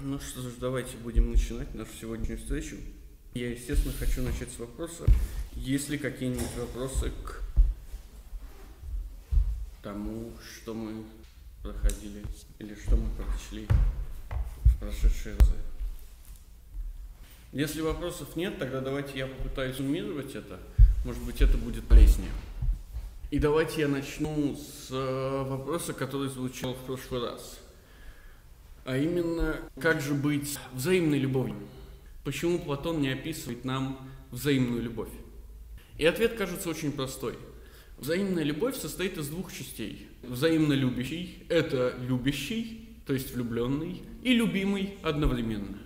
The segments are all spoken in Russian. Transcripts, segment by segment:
Ну что ж, давайте будем начинать нашу сегодняшнюю встречу. Я, естественно, хочу начать с вопроса, есть ли какие-нибудь вопросы к тому, что мы проходили, или что мы прочли в прошедшие разы. Если вопросов нет, тогда давайте я попытаюсь суммировать это. Может быть, это будет полезнее. И давайте я начну с э, вопроса, который звучал в прошлый раз. А именно, как же быть взаимной любовью? Почему Платон не описывает нам взаимную любовь? И ответ кажется очень простой. Взаимная любовь состоит из двух частей. Взаимно любящий – это любящий, то есть влюбленный, и любимый одновременно.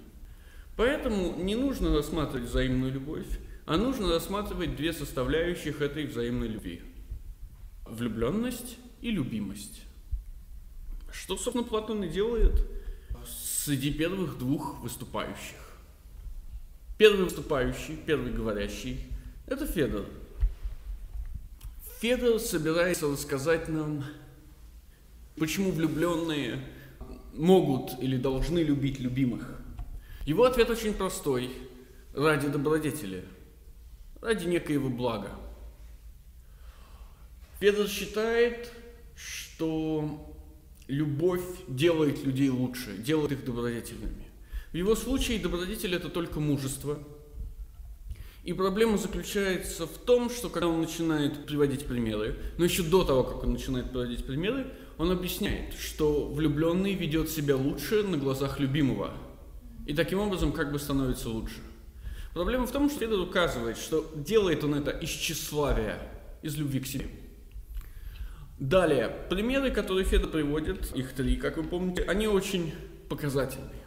Поэтому не нужно рассматривать взаимную любовь, а нужно рассматривать две составляющих этой взаимной любви – влюбленность и любимость. Что, собственно, Платон и делает среди первых двух выступающих. Первый выступающий, первый говорящий – это Федор. Федор собирается рассказать нам, почему влюбленные могут или должны любить любимых. Его ответ очень простой – ради добродетели, ради некоего блага. Федор считает, что любовь делает людей лучше, делает их добродетельными. В его случае добродетель – это только мужество. И проблема заключается в том, что когда он начинает приводить примеры, но еще до того, как он начинает приводить примеры, он объясняет, что влюбленный ведет себя лучше на глазах любимого. И таким образом как бы становится лучше. Проблема в том, что Федор указывает, что делает он это из тщеславия, из любви к себе. Далее, примеры, которые Федор приводит, их три, как вы помните, они очень показательные.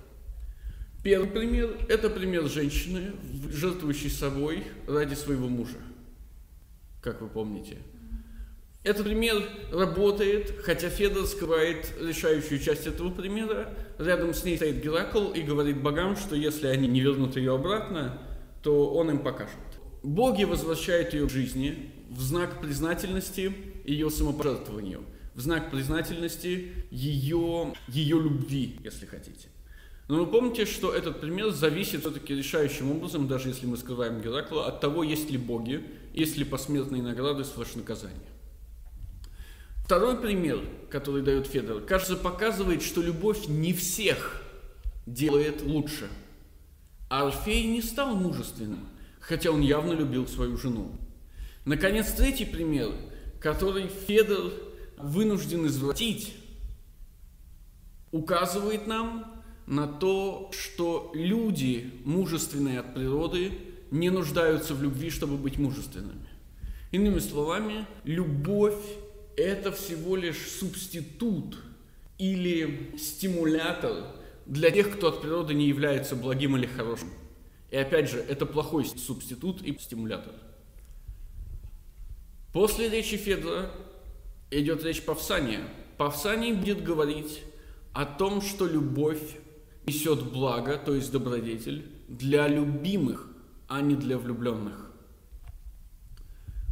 Первый пример – это пример женщины, жертвующей собой ради своего мужа, как вы помните. Этот пример работает, хотя Федор скрывает решающую часть этого примера. Рядом с ней стоит Геракл и говорит богам, что если они не вернут ее обратно, то он им покажет. Боги возвращают ее к жизни в знак признательности ее самопожертвованию, в знак признательности ее, ее любви, если хотите. Но вы помните, что этот пример зависит все-таки решающим образом, даже если мы скрываем Геракла, от того, есть ли боги, есть ли посмертные награды слэш наказания. Второй пример, который дает Федор, кажется, показывает, что любовь не всех делает лучше. А Орфей не стал мужественным, хотя он явно любил свою жену. Наконец, третий пример – который Федор вынужден извратить, указывает нам на то, что люди, мужественные от природы, не нуждаются в любви, чтобы быть мужественными. Иными словами, любовь – это всего лишь субститут или стимулятор для тех, кто от природы не является благим или хорошим. И опять же, это плохой субститут и стимулятор. После речи Федора идет речь Павсания. Павсаний будет говорить о том, что любовь несет благо, то есть добродетель, для любимых, а не для влюбленных.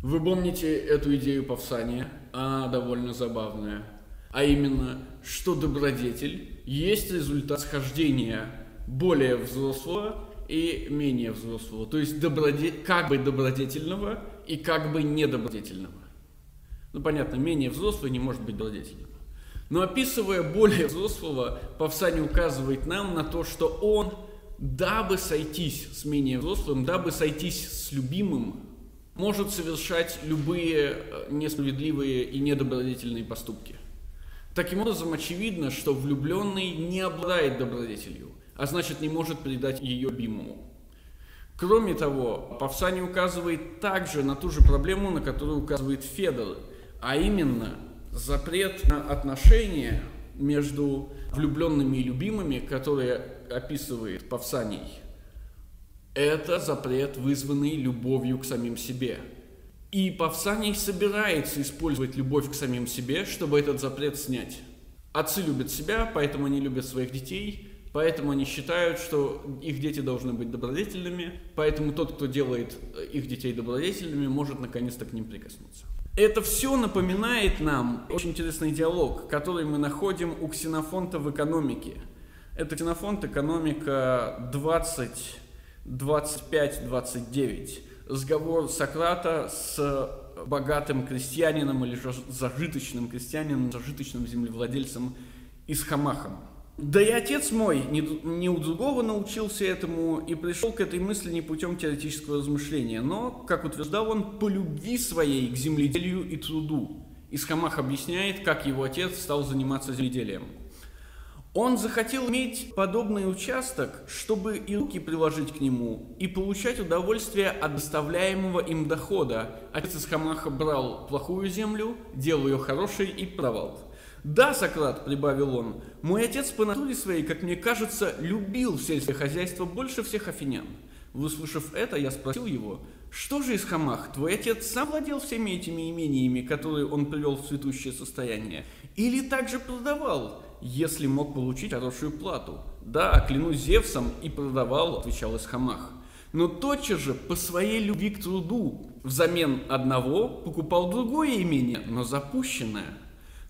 Вы помните эту идею Павсания? Она довольно забавная. А именно, что добродетель есть результат схождения более взрослого и менее взрослого. То есть доброде... как бы добродетельного и как бы недобродетельного. Ну, понятно, менее взрослый не может быть добродетельным. Но описывая более взрослого, Павсани указывает нам на то, что он, дабы сойтись с менее взрослым, дабы сойтись с любимым, может совершать любые э, несправедливые и недобродетельные поступки. Таким образом, очевидно, что влюбленный не обладает добродетелью, а значит не может передать ее любимому. Кроме того, Павсани указывает также на ту же проблему, на которую указывает Федор, а именно запрет на отношения между влюбленными и любимыми, которые описывает Павсаний. Это запрет, вызванный любовью к самим себе. И Павсаний собирается использовать любовь к самим себе, чтобы этот запрет снять. Отцы любят себя, поэтому они любят своих детей – Поэтому они считают, что их дети должны быть добродетельными, поэтому тот, кто делает э, их детей добродетельными, может наконец-то к ним прикоснуться. Это все напоминает нам очень интересный диалог, который мы находим у Ксенофонта в экономике. Это Ксенофонт, экономика 20, 25, 29. Разговор Сократа с богатым крестьянином или зажиточным крестьянином, зажиточным землевладельцем Исхамахом. Да и отец мой не, не у другого научился этому и пришел к этой мысли не путем теоретического размышления, но, как утверждал он, по любви своей к земледелию и труду. Исхамах объясняет, как его отец стал заниматься земледелием. Он захотел иметь подобный участок, чтобы и руки приложить к нему, и получать удовольствие от доставляемого им дохода. Отец Исхамаха брал плохую землю, делал ее хорошей и провал. «Да, Сократ», — прибавил он, — «мой отец по натуре своей, как мне кажется, любил сельское хозяйство больше всех афинян». Выслушав это, я спросил его, «Что же из Хамах, твой отец сам владел всеми этими имениями, которые он привел в цветущее состояние, или также продавал, если мог получить хорошую плату?» «Да, клянусь Зевсом, и продавал», — отвечал Исхамах. Но тотчас же, по своей любви к труду, взамен одного покупал другое имение, но запущенное –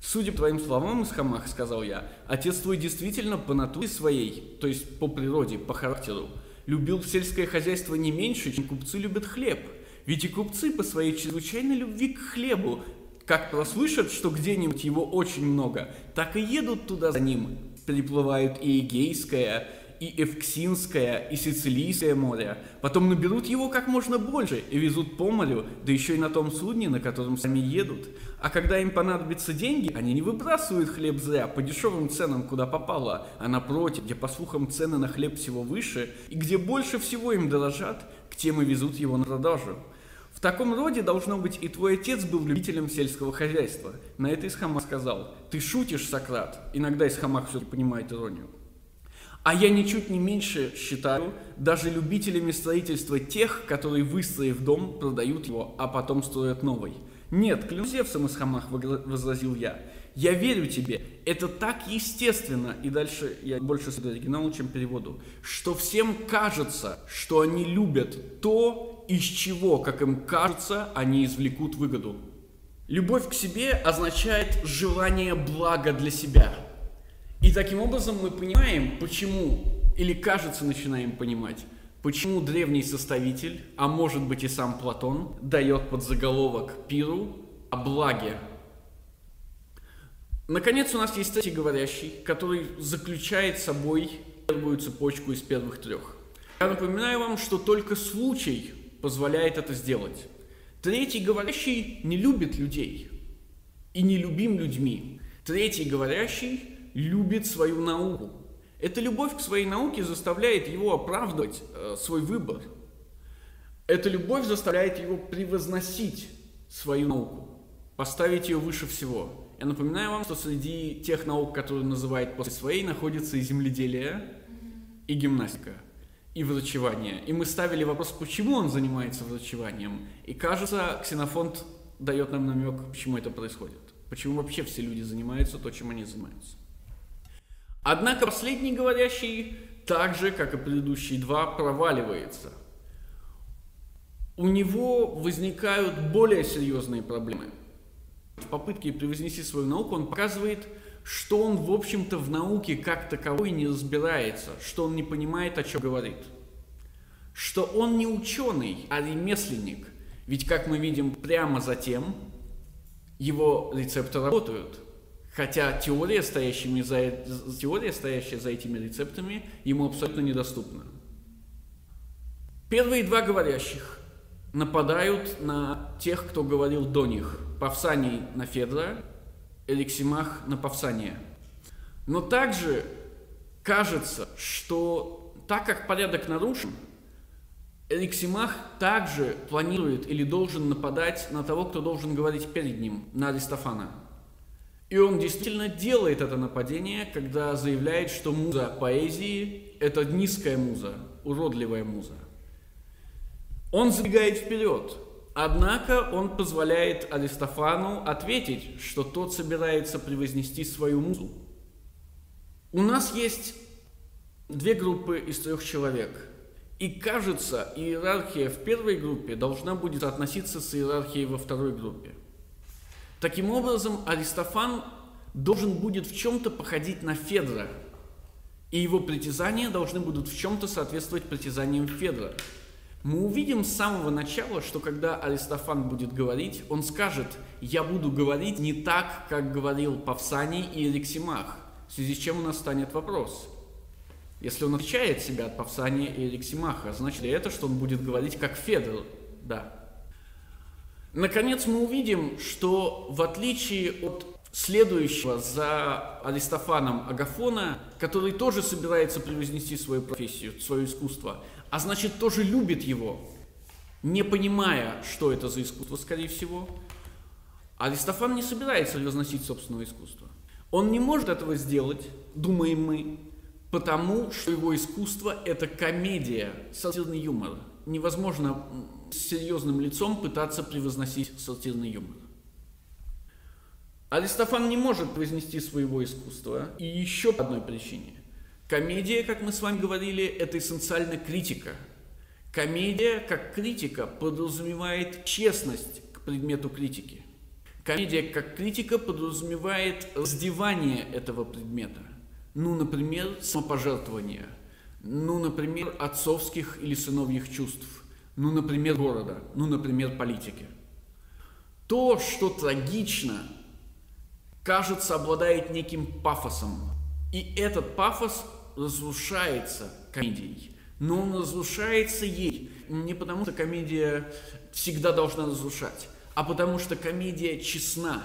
Судя по твоим словам, Исхамах, сказал я, отец твой действительно по натуре своей, то есть по природе, по характеру, любил сельское хозяйство не меньше, чем купцы любят хлеб. Ведь и купцы по своей чрезвычайной любви к хлебу, как прослышат, что где-нибудь его очень много, так и едут туда за ним. Переплывают и Эгейское, и Эвксинское, и Сицилийское море. Потом наберут его как можно больше и везут по морю, да еще и на том судне, на котором сами едут. А когда им понадобятся деньги, они не выбрасывают хлеб зря по дешевым ценам, куда попало, а напротив, где, по слухам, цены на хлеб всего выше, и где больше всего им дорожат, к тем и везут его на продажу. В таком роде, должно быть, и твой отец был любителем сельского хозяйства. На это Исхамах сказал, ты шутишь, Сократ. Иногда Исхамах все понимает иронию. А я ничуть не меньше считаю даже любителями строительства тех, которые, выстроив дом, продают его, а потом строят новый – нет, клянусь Зевсом из Хамах, возразил я. Я верю тебе, это так естественно, и дальше я больше следую оригиналу, чем переводу, что всем кажется, что они любят то, из чего, как им кажется, они извлекут выгоду. Любовь к себе означает желание блага для себя. И таким образом мы понимаем, почему, или кажется начинаем понимать, Почему древний составитель, а может быть и сам Платон, дает под заголовок пиру о благе? Наконец у нас есть третий говорящий, который заключает собой первую цепочку из первых трех. Я напоминаю вам, что только случай позволяет это сделать. Третий говорящий не любит людей и не любим людьми. Третий говорящий любит свою науку, эта любовь к своей науке заставляет его оправдывать э, свой выбор. Эта любовь заставляет его превозносить свою науку, поставить ее выше всего. Я напоминаю вам, что среди тех наук, которые он называет после своей, находится и земледелие, и гимнастика, и врачевание. И мы ставили вопрос, почему он занимается врачеванием. И кажется, Ксенофонт дает нам намек, почему это происходит. Почему вообще все люди занимаются то, чем они занимаются. Однако последний говорящий, так же, как и предыдущие два, проваливается. У него возникают более серьезные проблемы. В попытке превознести свою науку он показывает, что он, в общем-то, в науке как таковой не разбирается, что он не понимает, о чем говорит. Что он не ученый, а ремесленник. Ведь, как мы видим прямо затем, его рецепты работают – Хотя теория, стоящими за, теория, стоящая за этими рецептами, ему абсолютно недоступна. Первые два говорящих нападают на тех, кто говорил до них. Павсаний на Федора, Эликсимах на Павсания. Но также кажется, что так как порядок нарушен, Эликсимах также планирует или должен нападать на того, кто должен говорить перед ним, на Аристофана – и он действительно делает это нападение, когда заявляет, что муза поэзии – это низкая муза, уродливая муза. Он забегает вперед, однако он позволяет Аристофану ответить, что тот собирается превознести свою музу. У нас есть две группы из трех человек. И кажется, иерархия в первой группе должна будет относиться с иерархией во второй группе. Таким образом, Аристофан должен будет в чем-то походить на Федора. И его притязания должны будут в чем-то соответствовать притязаниям Федора. Мы увидим с самого начала, что когда Аристофан будет говорить, он скажет, я буду говорить не так, как говорил Павсаний и Эриксимах, в связи с чем у нас станет вопрос. Если он отличает себя от Павсания и Эриксимаха, значит ли это, что он будет говорить как Федор? Да. Наконец мы увидим, что в отличие от следующего за Аристофаном Агафона, который тоже собирается превознести свою профессию, свое искусство, а значит тоже любит его, не понимая, что это за искусство, скорее всего, Аристофан не собирается превозносить собственное искусство. Он не может этого сделать, думаем мы, потому что его искусство – это комедия, сатирный юмор. Невозможно с серьезным лицом пытаться превозносить сатирный юмор. Аристофан не может произнести своего искусства и еще по одной причине. Комедия, как мы с вами говорили, это эссенциально критика. Комедия, как критика, подразумевает честность к предмету критики. Комедия, как критика, подразумевает раздевание этого предмета. Ну, например, самопожертвование. Ну, например, отцовских или сыновьих чувств ну, например, города, ну, например, политики. То, что трагично, кажется, обладает неким пафосом. И этот пафос разрушается комедией. Но он разрушается ей не потому, что комедия всегда должна разрушать, а потому что комедия честна.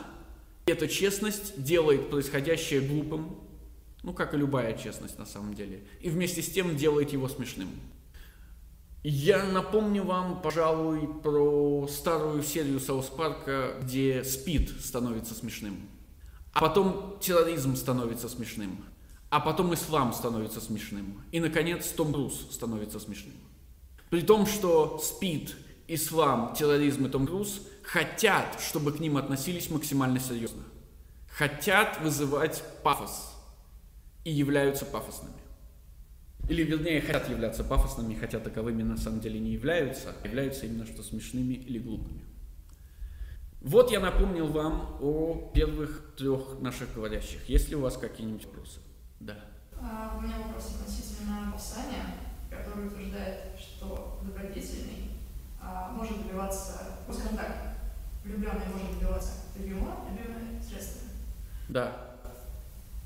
И эта честность делает происходящее глупым, ну, как и любая честность на самом деле, и вместе с тем делает его смешным. Я напомню вам, пожалуй, про старую серию Саус Парка, где спид становится смешным. А потом терроризм становится смешным. А потом ислам становится смешным. И, наконец, Том Круз становится смешным. При том, что спид, ислам, терроризм и Том Круз хотят, чтобы к ним относились максимально серьезно. Хотят вызывать пафос и являются пафосными. Или, вернее, хотят являться пафосными, хотя таковыми на самом деле не являются, а являются именно что смешными или глупыми. Вот я напомнил вам о первых трех наших говорящих. Есть ли у вас какие-нибудь вопросы? Да. А, у меня вопрос относительно Павсания, который утверждает, что добродетельный а, может добиваться, ну, скажем так, влюбленный может добиваться любимого, любимое средствами. Да.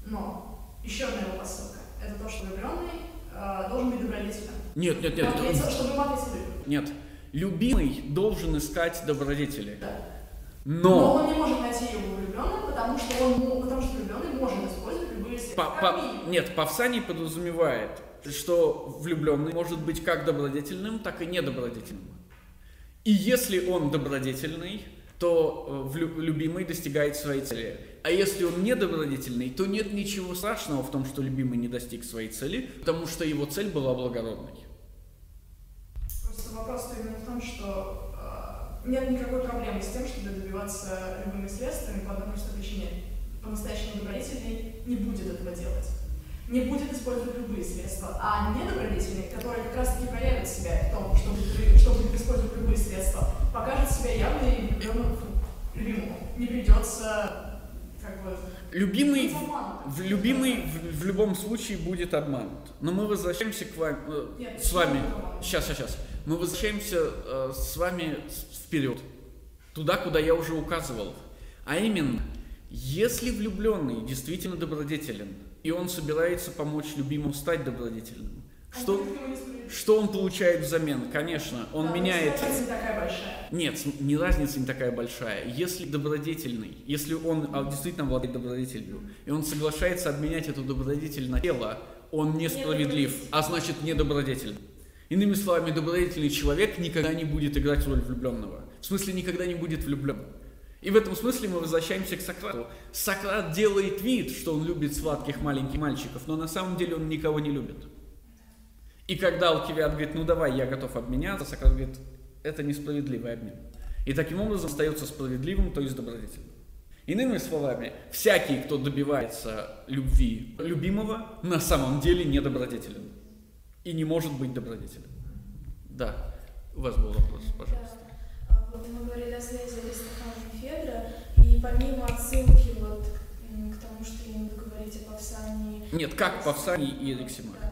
Но еще одна его посылка – это то, что влюбленный Э, должен быть добродетельным. Нет, нет, нет. Ответил, чтобы ему ответили. Нет. Любимый должен искать добродетели. Да. Но... Но он не может найти его влюбленным, потому что он, потому что влюбленный может использовать любые средства. По, по, нет, Павсаний подразумевает, что влюбленный может быть как добродетельным, так и недобродетельным. И если он добродетельный, то э, любимый достигает своей цели. А если он недобродетельный, то нет ничего страшного в том, что любимый не достиг своей цели, потому что его цель была благородной. Просто вопрос именно в том, что э, нет никакой проблемы с тем, чтобы добиваться любыми средствами по одной простой причине. По-настоящему добродетельный не будет этого делать. Не будет использовать любые средства. А недобродетельный, который как раз таки проявит себя в том, чтобы, чтобы использовать любые средства, покажет себя явно и любимому. Не придется Любимый, в, любимый в, в любом случае будет обманут. Но мы возвращаемся к вам, э, Нет, с вами. Сейчас, сейчас, сейчас. Мы возвращаемся э, с вами вперед. Туда, куда я уже указывал. А именно, если влюбленный действительно добродетелен, и он собирается помочь любимому стать добродетельным, что, что он получает взамен? Конечно, он да, меняет... Разница не такая большая. Нет, не разница не такая большая. Если добродетельный, если он а, действительно обладает добродетелью, и он соглашается обменять эту добродетель на тело, он несправедлив, а значит недобродетельный. Иными словами, добродетельный человек никогда не будет играть роль влюбленного. В смысле, никогда не будет влюблен. И в этом смысле мы возвращаемся к Сократу. Сократ делает вид, что он любит сладких маленьких мальчиков, но на самом деле он никого не любит. И когда Алкивиад говорит, ну давай, я готов обменяться, Сократ говорит, это несправедливый обмен. И таким образом остается справедливым, то есть добродетельным. Иными словами, всякий, кто добивается любви любимого, на самом деле недобродетелен. И не может быть добродетелем. Да, у вас был вопрос, пожалуйста. Да. Вот мы говорили о связи Аристофана и Федора, и помимо отсылки вот к тому что не буду говорить о Павсане. Нет, как Павсане и Эриксимах, да.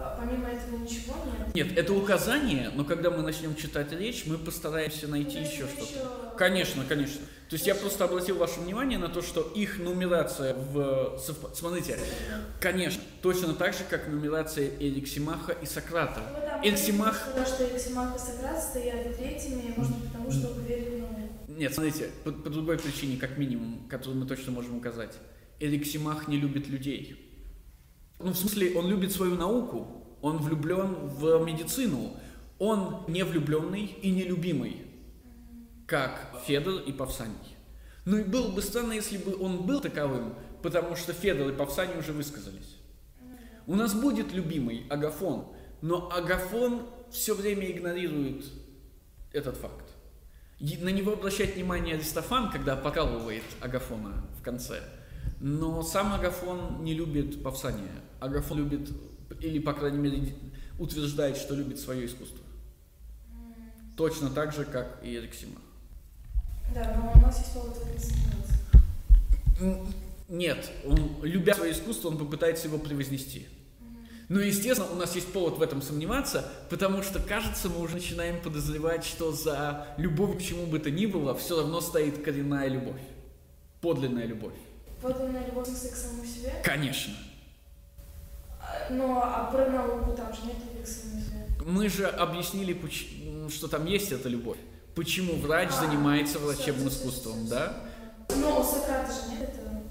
Да. А, помимо этого ничего нет? Нет, это указание, но когда мы начнем читать речь, мы постараемся найти Ну, еще что-то. еще- Конечно, конечно. То есть я просто обратил ваше внимание на то, что их нумерация в... совп- Смотрите, конечно, точно так же, как нумерация Эриксимаха и Сократа. Ну, там Эриксимах... сказал, что Эриксимах и Сократ стоят третьими, быть, потому что науку. Нет, смотрите, по, по другой причине, как минимум, которую мы точно можем указать. Эриксимах не любит людей. Ну, в смысле, он любит свою науку, он влюблен в медицину, он не влюбленный и нелюбимый, как Федор и Павсаний. Ну и было бы странно, если бы он был таковым, потому что Федор и Павсаний уже высказались. У нас будет любимый Агафон, но Агафон все время игнорирует этот факт. На него обращает внимание Аристофан, когда покалывает Агафона в конце. Но сам Агафон не любит Павсания. Агафон любит, или, по крайней мере, утверждает, что любит свое искусство. Точно так же, как и Эриксимах. Да, но у нас есть повод в этом сомневаться. М, Нет, он, любя свое искусство, он попытается его превознести. Но, естественно, у нас есть повод в этом сомневаться, потому что, кажется, мы уже начинаем подозревать, что за любовью к чему бы то ни было все равно стоит коренная любовь. Подлинная любовь. Подлинная любовь к самому себе. Конечно. А, Но а про науку там же нет любви к самому себе. Мы же объяснили, что там есть эта любовь. Почему врач А, занимается врачебным всё, искусством, всё, да? всё. Но у Сократа же нет этого.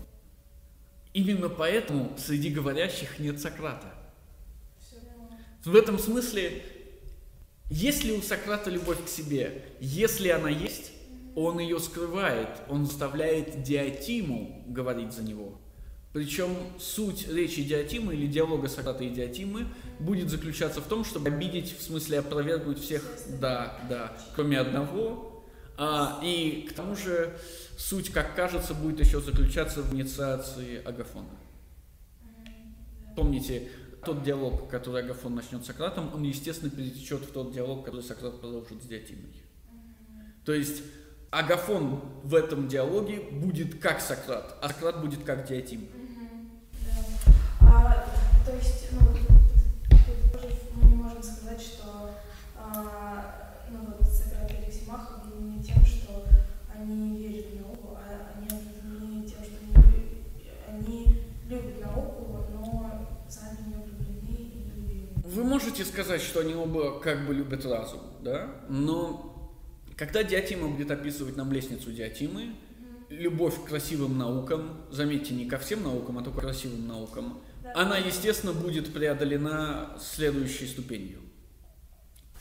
Именно поэтому среди говорящих нет Сократа. В этом смысле, если у Сократа любовь к себе, если она есть, он ее скрывает, он заставляет Диатиму говорить за него. Причем суть речи Диатимы или диалога Сократа и Диатимы будет заключаться в том, чтобы обидеть, в смысле опровергнуть всех, да, да, кроме одного. А, и к тому же суть, как кажется, будет еще заключаться в инициации Агафона. Помните, тот диалог, который Агафон начнет с Сократом, он, естественно, перетечет в тот диалог, который Сократ продолжит с Диатимой. То есть Агафон в этом диалоге будет как Сократ, а Сократ будет как Диатим. Мгм, да. А, то есть, ну, тут тоже мы не можем сказать, что а, ну, вот Сократ и Алексимах объединены тем, что они верят в науку, а они объединены тем, что они, они любят науку, но сами не влюблены и не любимы. Вы можете сказать, что они оба как бы любят разум, да? Но когда Диатима будет описывать нам лестницу Диатимы, любовь к красивым наукам, заметьте, не ко всем наукам, а только к красивым наукам, Да. она, естественно, будет преодолена следующей ступенью.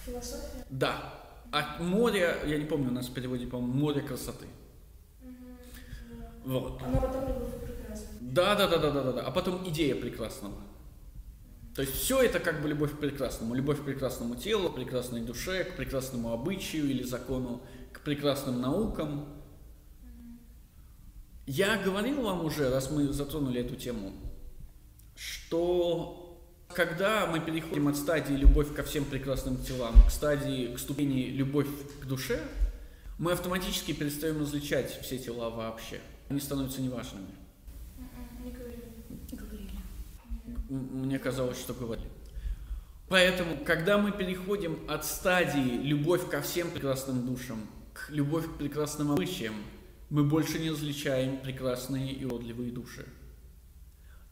Философия? Да. А море, я не помню, у нас в переводе, по-моему, море красоты. Вот. Оно потом любовь. Да, да, да, да, да, да, да. А потом идея прекрасного. То есть все это как бы любовь к прекрасному. Любовь к прекрасному телу, прекрасной душе, к прекрасному обычаю или закону, к прекрасным наукам. Я говорил вам уже, раз мы затронули эту тему, что когда мы переходим от стадии любовь ко всем прекрасным телам к стадии, к ступени любовь к душе, мы автоматически перестаем различать все тела вообще. Они становятся неважными. Мгм, Не говорю. Говорили. М- Мне казалось, что говорили. Поэтому, когда мы переходим от стадии любовь ко всем прекрасным душам к любовь к прекрасным обычаям, мы больше не различаем прекрасные и уродливые души.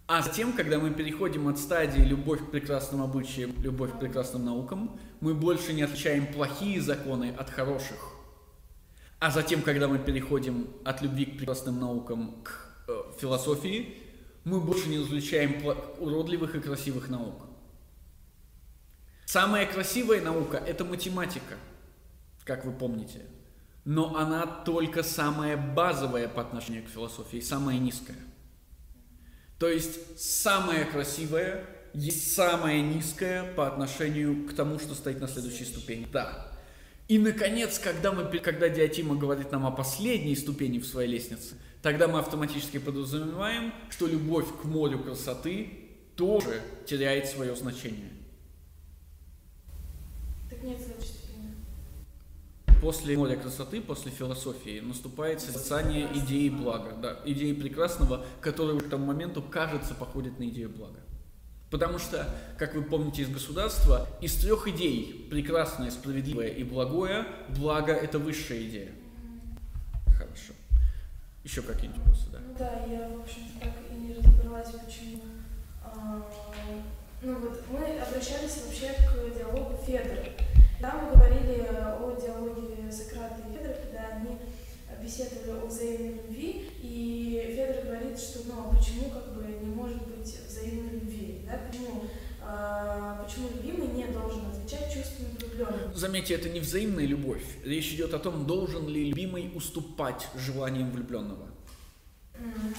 А затем, когда мы переходим от стадии любовь к прекрасным обычаям, любовь к прекрасным наукам, мы больше не отличаем плохие законы от хороших. А затем, когда мы переходим от любви к прекрасным наукам к э, философии, мы больше не пла- уродливых и красивых наук. Самая красивая наука – это математика, как вы помните. Но она только самая базовая по отношению к философии, самая низкая. То есть самая красивая есть самая низкая по отношению к тому, что стоит на следующей ступени. Да. И, наконец, когда, мы, когда Диатима говорит нам о последней ступени в своей лестнице, тогда мы автоматически подразумеваем, что любовь к морю красоты тоже теряет свое значение. Так нет ступени. после моря красоты, после философии наступает созерцание идеи блага, да, идеи прекрасного, которая к тому моменту кажется походит на идею блага. Потому что, как вы помните из государства, из трех идей прекрасное, справедливое и благое, благо это высшая идея. Хорошо. Еще какие-нибудь вопросы, да? Ну да, я, в общем-то, так и не разобралась, почему. А, ну вот, мы обращались вообще к диалогу Федора. Там мы говорили о диалоге Сократа и Федора, когда они беседовали о взаимной любви, и Федор говорит, что ну а почему как бы не может быть взаимной любви, да, почему, а, почему любимый не должен отвечать чувствами. Заметьте, это не взаимная любовь. Речь идет о том, должен ли любимый уступать желаниям влюбленного. Mm.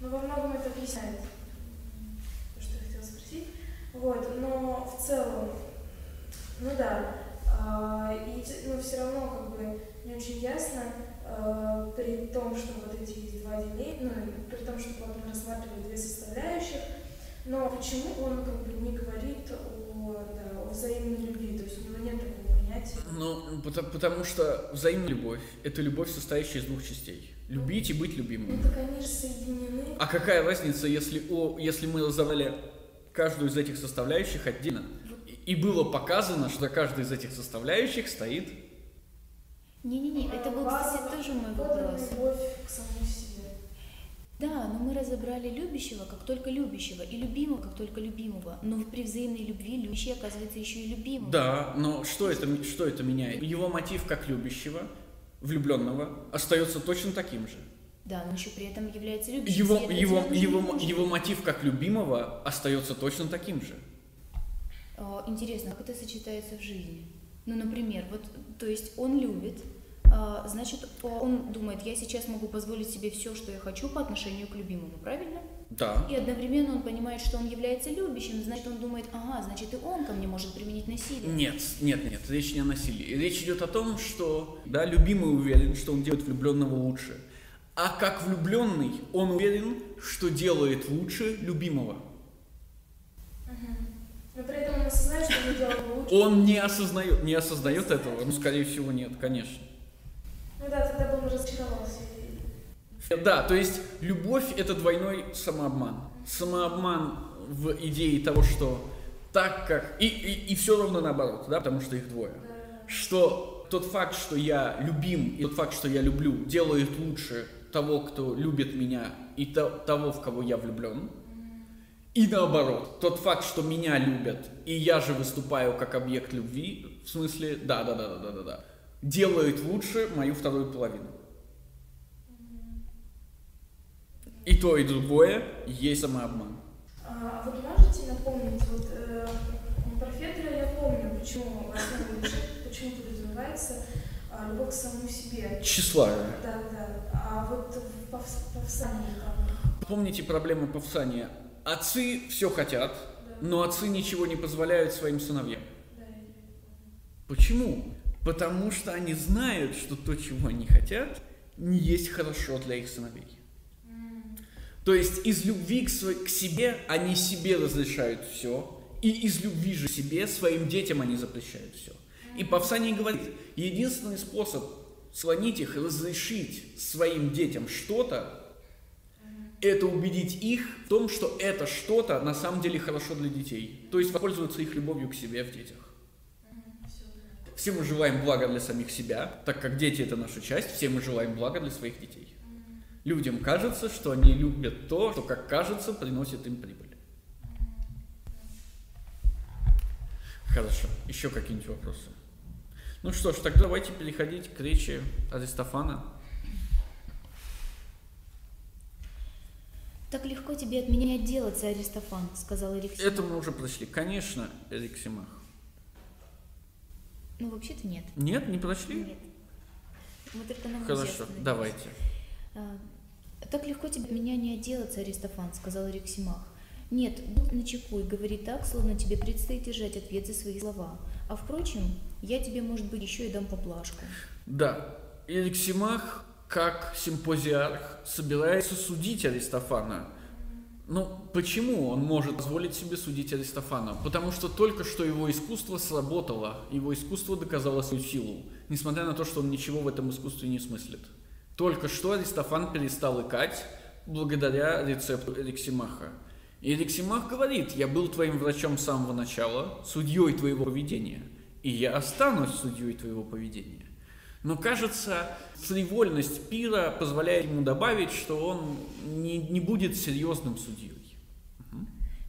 Ну, во многом это объясняет то, что я хотела спросить. Вот, но в целом, ну да, а, и ну, все равно как бы не очень ясно, а, при том, что вот эти есть два деления, ну, при том, что вот мы рассматривали две составляющих, но почему он как бы не говорит о взаимной любви, то есть у него нет такого понятия? Ну, потому, потому что взаимная любовь – это любовь, состоящая из двух частей. Любить и быть любимым. Ну так они же соединены. А какая разница, если, о, если мы разобрали каждую из этих составляющих отдельно, и было показано, что каждая из этих составляющих стоит Не-не-не, это был, кстати, тоже мой вопрос. любовь к самому себе. Да, но мы разобрали любящего как только любящего и любимого как только любимого. Но при взаимной любви любящий оказывается еще и любимым. Да, но что это, что это меняет? Его мотив как любящего, влюбленного, остается точно таким же. Да, но еще при этом является любящим. Его, его, его, его мотив как любимого остается точно таким же. А, Интересно, как это сочетается в жизни? Ну, например, вот, то есть он любит, значит, он думает, я сейчас могу позволить себе все, что я хочу по отношению к любимому, правильно? Да. И одновременно он понимает, что он является любящим, значит, он думает, ага, значит, и он ко мне может применить насилие. Нет, нет, нет, речь не о насилии. Речь идет о том, что да, любимый уверен, что он делает влюбленного лучше. А как влюбленный, он уверен, что делает лучше любимого. Но при этом он осознает, что он делал лучше. Он не осознает, не осознает этого, ну, скорее всего, нет, конечно. Ну да, тогда бы он разочаровался. Да, то есть любовь это двойной самообман. Самообман в идее того, что так как... И, и, и все равно наоборот, да, потому что их двое. Что тот факт, что я любим, и тот факт, что я люблю, делает лучше того, кто любит меня, и то- того, в кого я влюблен. И наоборот, тот факт, что меня любят, и я же выступаю как объект любви, в смысле, да, да, да, да, да, да, да, делает лучше мою вторую половину. И то, и другое есть самообман. А вы можете напомнить, вот э, про Федора я помню, почему почему подразумевается а, любовь к самому себе. Тщеславие. Да, да. А вот в Павс- Павсании там, Помните проблему Павсания? Отцы все хотят, да, но отцы ничего не позволяют своим сыновьям. да, я- Почему? Потому что они знают, что то, чего они хотят, не есть хорошо для их сыновей. То есть из любви к, сво- к себе они себе разрешают все, и из любви же к себе своим детям они запрещают все. И Павсаний говорит, единственный способ склонить их, разрешить своим детям что-то, это убедить их в том, что это что-то на самом деле хорошо для детей. То есть воспользоваться их любовью к себе в детях. Все мы желаем блага для самих себя, так как дети это наша часть, все мы желаем блага для своих детей. Людям кажется, что они любят то, что, как кажется, приносит им прибыль. Хорошо. Еще какие-нибудь вопросы? Ну что ж, тогда давайте переходить к речи Аристофана. Так легко тебе от меня отделаться, Аристофан, сказал Эриксимах. Это мы уже прочли. Конечно, Эриксимах. Ну, вообще-то нет. Нет, не прочли? Нет. Мы только на Хорошо, давайте. А, Так легко тебе меня не отделаться, Аристофан, сказал Эриксимах. Нет, будь начеку и говори так, словно тебе предстоит держать ответ за свои слова. А впрочем, я тебе, может быть, еще и дам поблажку. Да, Эриксимах, как симпозиарх, собирается судить Аристофана. Ну, почему он может позволить себе судить Аристофана? Потому что только что его искусство сработало, его искусство доказало свою силу, несмотря на то, что он ничего в этом искусстве не смыслит. Только что Аристофан перестал икать благодаря рецепту Эриксимаха. И Эриксимах говорит, я был твоим врачом с самого начала, судьей твоего поведения, и я останусь судьей твоего поведения. Но кажется, фривольность пира позволяет ему добавить, что он не, не будет серьезным судьей.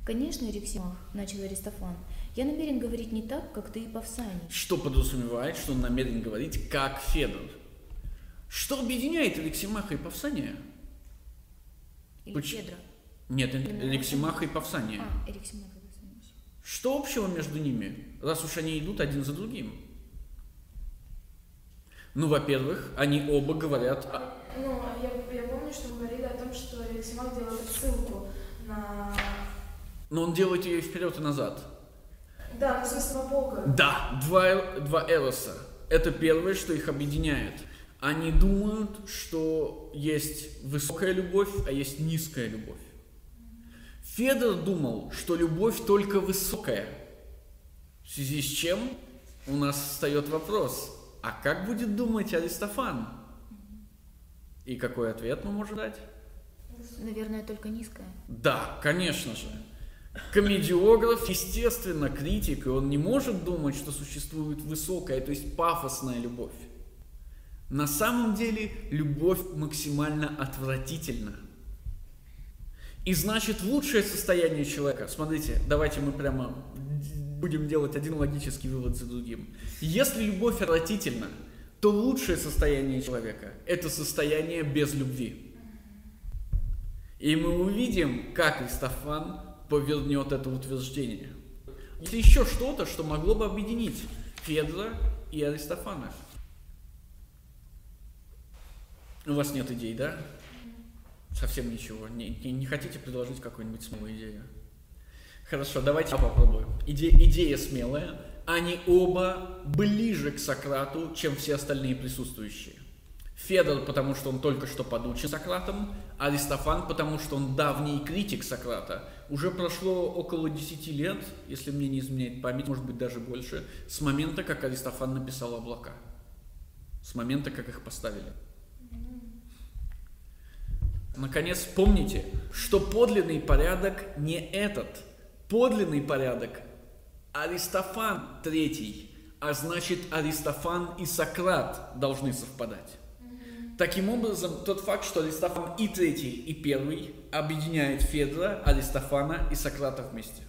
Конечно, Эриксимах, начал Аристофан, я намерен говорить не так, как ты и Павсаний. Что подразумевает, что он намерен говорить как Федор. Что объединяет Алексимаха и Павсания? Или Поч- Федра. Нет, Алексимаха и Павсания. А, Эриксимах и Павсаний. Что общего между ними, раз уж они идут один за другим? Ну, во-первых, они оба говорят... о- Ну, я, я помню, что вы говорили о том, что Рексимак делает отсылку на... Но он делает ее вперед, и назад. Да, на собственного Бога. Да, два, два Эроса. Это первое, что их объединяет. Они думают, что есть высокая любовь, а есть низкая любовь. Федор думал, что любовь только высокая. В связи с чем у нас встает вопрос, а как будет думать Аристофан? И какой ответ мы можем дать? Наверное, только низкая. Да, конечно же. Комедиограф, естественно, критик, и он не может думать, что существует высокая, то есть пафосная любовь. На самом деле, любовь максимально отвратительна. И значит, лучшее состояние человека, смотрите, давайте мы прямо будем делать один логический вывод за другим. Если любовь отвратительна, то лучшее состояние человека – это состояние без любви. И мы увидим, как Аристофан повернет это утверждение. Есть еще что-то, что могло бы объединить Федора и Аристофана. У вас нет идей, да? Совсем ничего. Не, не, не хотите предложить какую-нибудь смелую идею? Хорошо, давайте я попробую. Иде, идея смелая. Они оба ближе к Сократу, чем все остальные присутствующие. Федор, потому что он только что подучен Сократом, Аристофан, потому что он давний критик Сократа. Уже прошло около 10 лет, если мне не изменяет память, может быть даже больше, с момента, как Аристофан написал облака. С момента, как их поставили. Наконец, помните, что подлинный порядок не этот. Подлинный порядок Аристофан третий, а значит Аристофан и Сократ должны совпадать. Таким образом, тот факт, что Аристофан и третий, и первый объединяет Федора, Аристофана и Сократа вместе.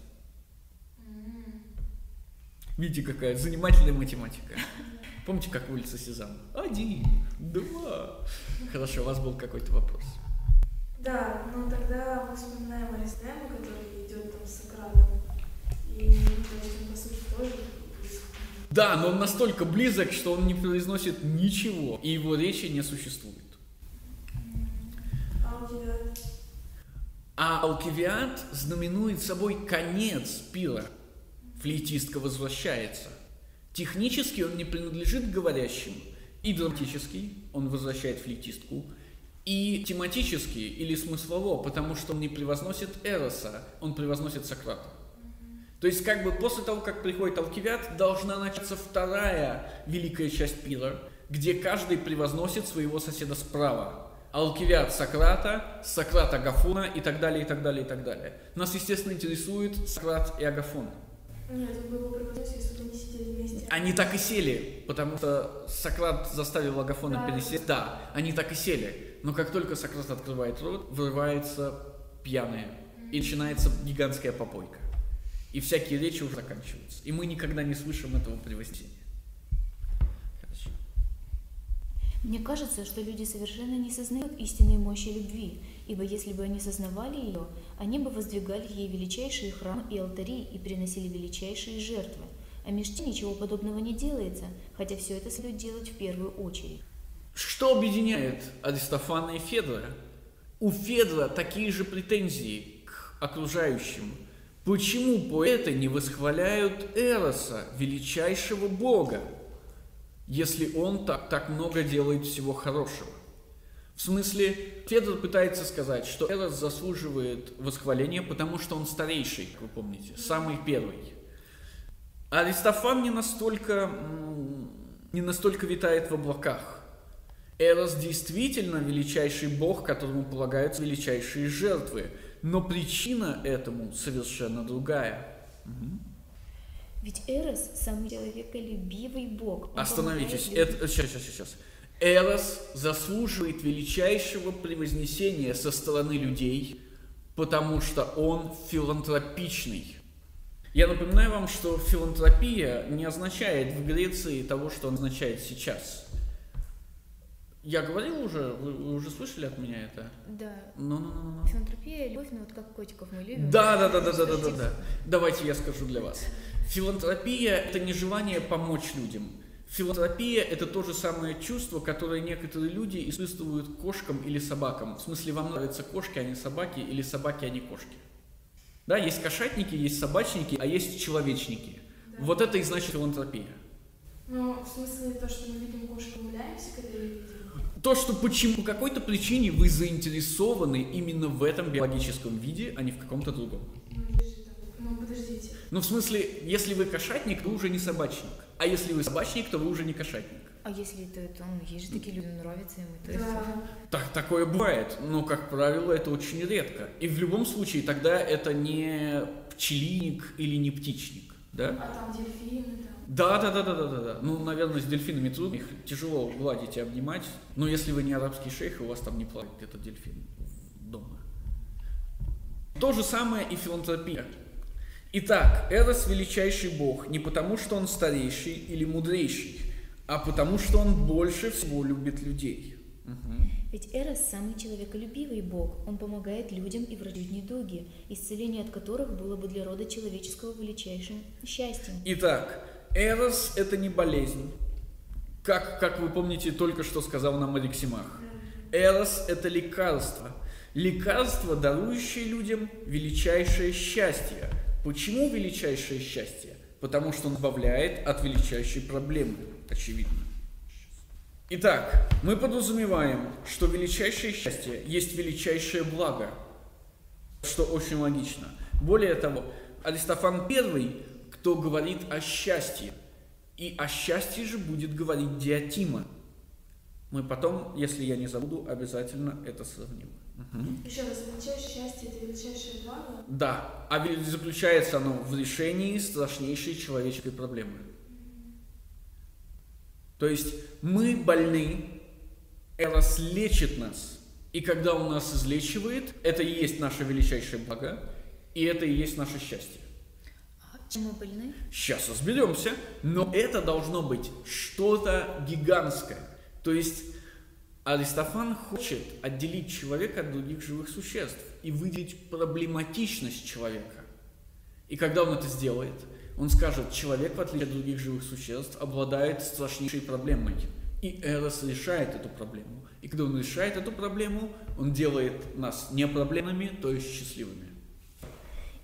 Видите, какая занимательная математика. Помните, как улица Сезам? Один, два. Хорошо, у вас был какой-то вопрос. Да, но тогда мы вспоминаем Аристему, который идет там с Сократом. И, то есть, он, по сути, тоже Да, но он настолько близок, что он не произносит ничего, и его речи не существует. А тебя... А Алкивиад знаменует собой конец пира. Флейтистка возвращается. Технически он не принадлежит говорящим, и драматически он возвращает флейтистку, и тематически или смыслово, потому что он не превозносит Эроса, он превозносит Сократа. То есть, как бы после того, как приходит Алкивиад, должна начаться вторая великая часть пира, где каждый превозносит своего соседа справа. Алкивиад Сократа, Сократ Агафона и так далее, и так далее, и так далее. Нас, естественно, интересует Сократ и Агафон. Нет, он бы его превозносил, если бы они сидели вместе. Они так и сели, потому что Сократ заставил Агафона Да. пересесть. Да, они так и сели. Но как только Сократ открывает рот, вырывается пьяная. И начинается гигантская попойка. И всякие речи уже заканчиваются. И мы никогда не слышим этого превознесения. Мне кажется, что люди совершенно не сознают истинной мощи любви, ибо если бы они сознавали ее, они бы воздвигали ей величайшие храмы и алтари и приносили величайшие жертвы. А меж тем ничего подобного не делается, хотя все это следует делать в первую очередь. Что объединяет Аристофана и Федора? У Федора такие же претензии к окружающим. Почему поэты не восхваляют Эроса, величайшего бога, если он так, так много делает всего хорошего? В смысле, Федор пытается сказать, что Эрос заслуживает восхваления, потому что он старейший, как вы помните, самый первый. Аристофан не настолько, не настолько витает в облаках. Эрос действительно величайший бог, которому полагаются величайшие жертвы. Но причина этому совершенно другая. Угу. Ведь Эрос – самый человеколюбивый бог. Он Остановитесь. Это, сейчас, сейчас, сейчас. Эрос заслуживает величайшего превознесения со стороны людей, потому что он филантропичный. Я напоминаю вам, что филантропия не означает в Греции того, что он означает сейчас. Я говорил уже, вы, вы уже слышали от меня это? Да. Ну, ну, ну, ну. Филантропия, любовь, ну вот как котиков мы любим. Да, да, да, да, да, да, да, да. Давайте я скажу для вас. Филантропия – это не желание помочь людям. Филантропия – это то же самое чувство, которое некоторые люди испытывают кошкам или собакам. В смысле, вам нравятся кошки, а не собаки, или собаки, а не кошки. Да, есть кошатники, есть собачники, а есть человечники. Да. Вот это и значит филантропия. Ну, в смысле, то, что мы видим кошку, гуляемся, когда ее видим? То, что почему, по какой-то причине вы заинтересованы именно в этом биологическом виде, а не в каком-то другом. Ну, ну, подождите. Ну, в смысле, если вы кошатник, то вы уже не собачник. А если вы собачник, то вы уже не кошатник. А если это, то ну, есть же такие люди, нравятся им это. Да. Так, такое бывает, но, как правило, это очень редко. И в любом случае тогда это не пчелиник или не птичник. Да? А там дельфины, да. Да, да, да, да, да, да. Ну, наверное, с дельфинами трудно, их тяжело гладить и обнимать. Но если вы не арабский шейх, у вас там не плавает этот дельфин дома. То же самое и филантропия. Итак, Эрос величайший бог не потому, что он старейший или мудрейший, а потому что он больше всего любит людей. Угу. Ведь Эрос самый человеколюбивый бог. Он помогает людям и врачует недуги, исцеление от которых было бы для рода человеческого величайшим счастьем. Итак, Эрос – это не болезнь. Как, как вы помните, только что сказал нам Алексимах. Эрос – это лекарство. Лекарство, дарующее людям величайшее счастье. Почему величайшее счастье? Потому что он избавляет от величайшей проблемы очевидно. Итак, мы подразумеваем, что величайшее счастье есть величайшее благо, что очень логично. Более того, Аристофан первый, кто говорит о счастье, и о счастье же будет говорить Диатима. Мы потом, если я не забуду, обязательно это сравним. Угу. Еще раз, величайшее счастье – это величайшее благо? Да, а заключается оно в решении страшнейшей человеческой проблемы. То есть мы больны, Эрос лечит нас. И когда он нас излечивает, это и есть наше величайшее благо, и это и есть наше счастье. Чем мы больны? Сейчас разберемся. Но это должно быть что-то гигантское. То есть Аристофан хочет отделить человека от других живых существ и выделить проблематичность человека. И когда он это сделает – он скажет, человек, в отличие от других живых существ, обладает страшнейшей проблемой. И Эрос решает эту проблему. И когда он решает эту проблему, он делает нас не проблемными, то есть счастливыми.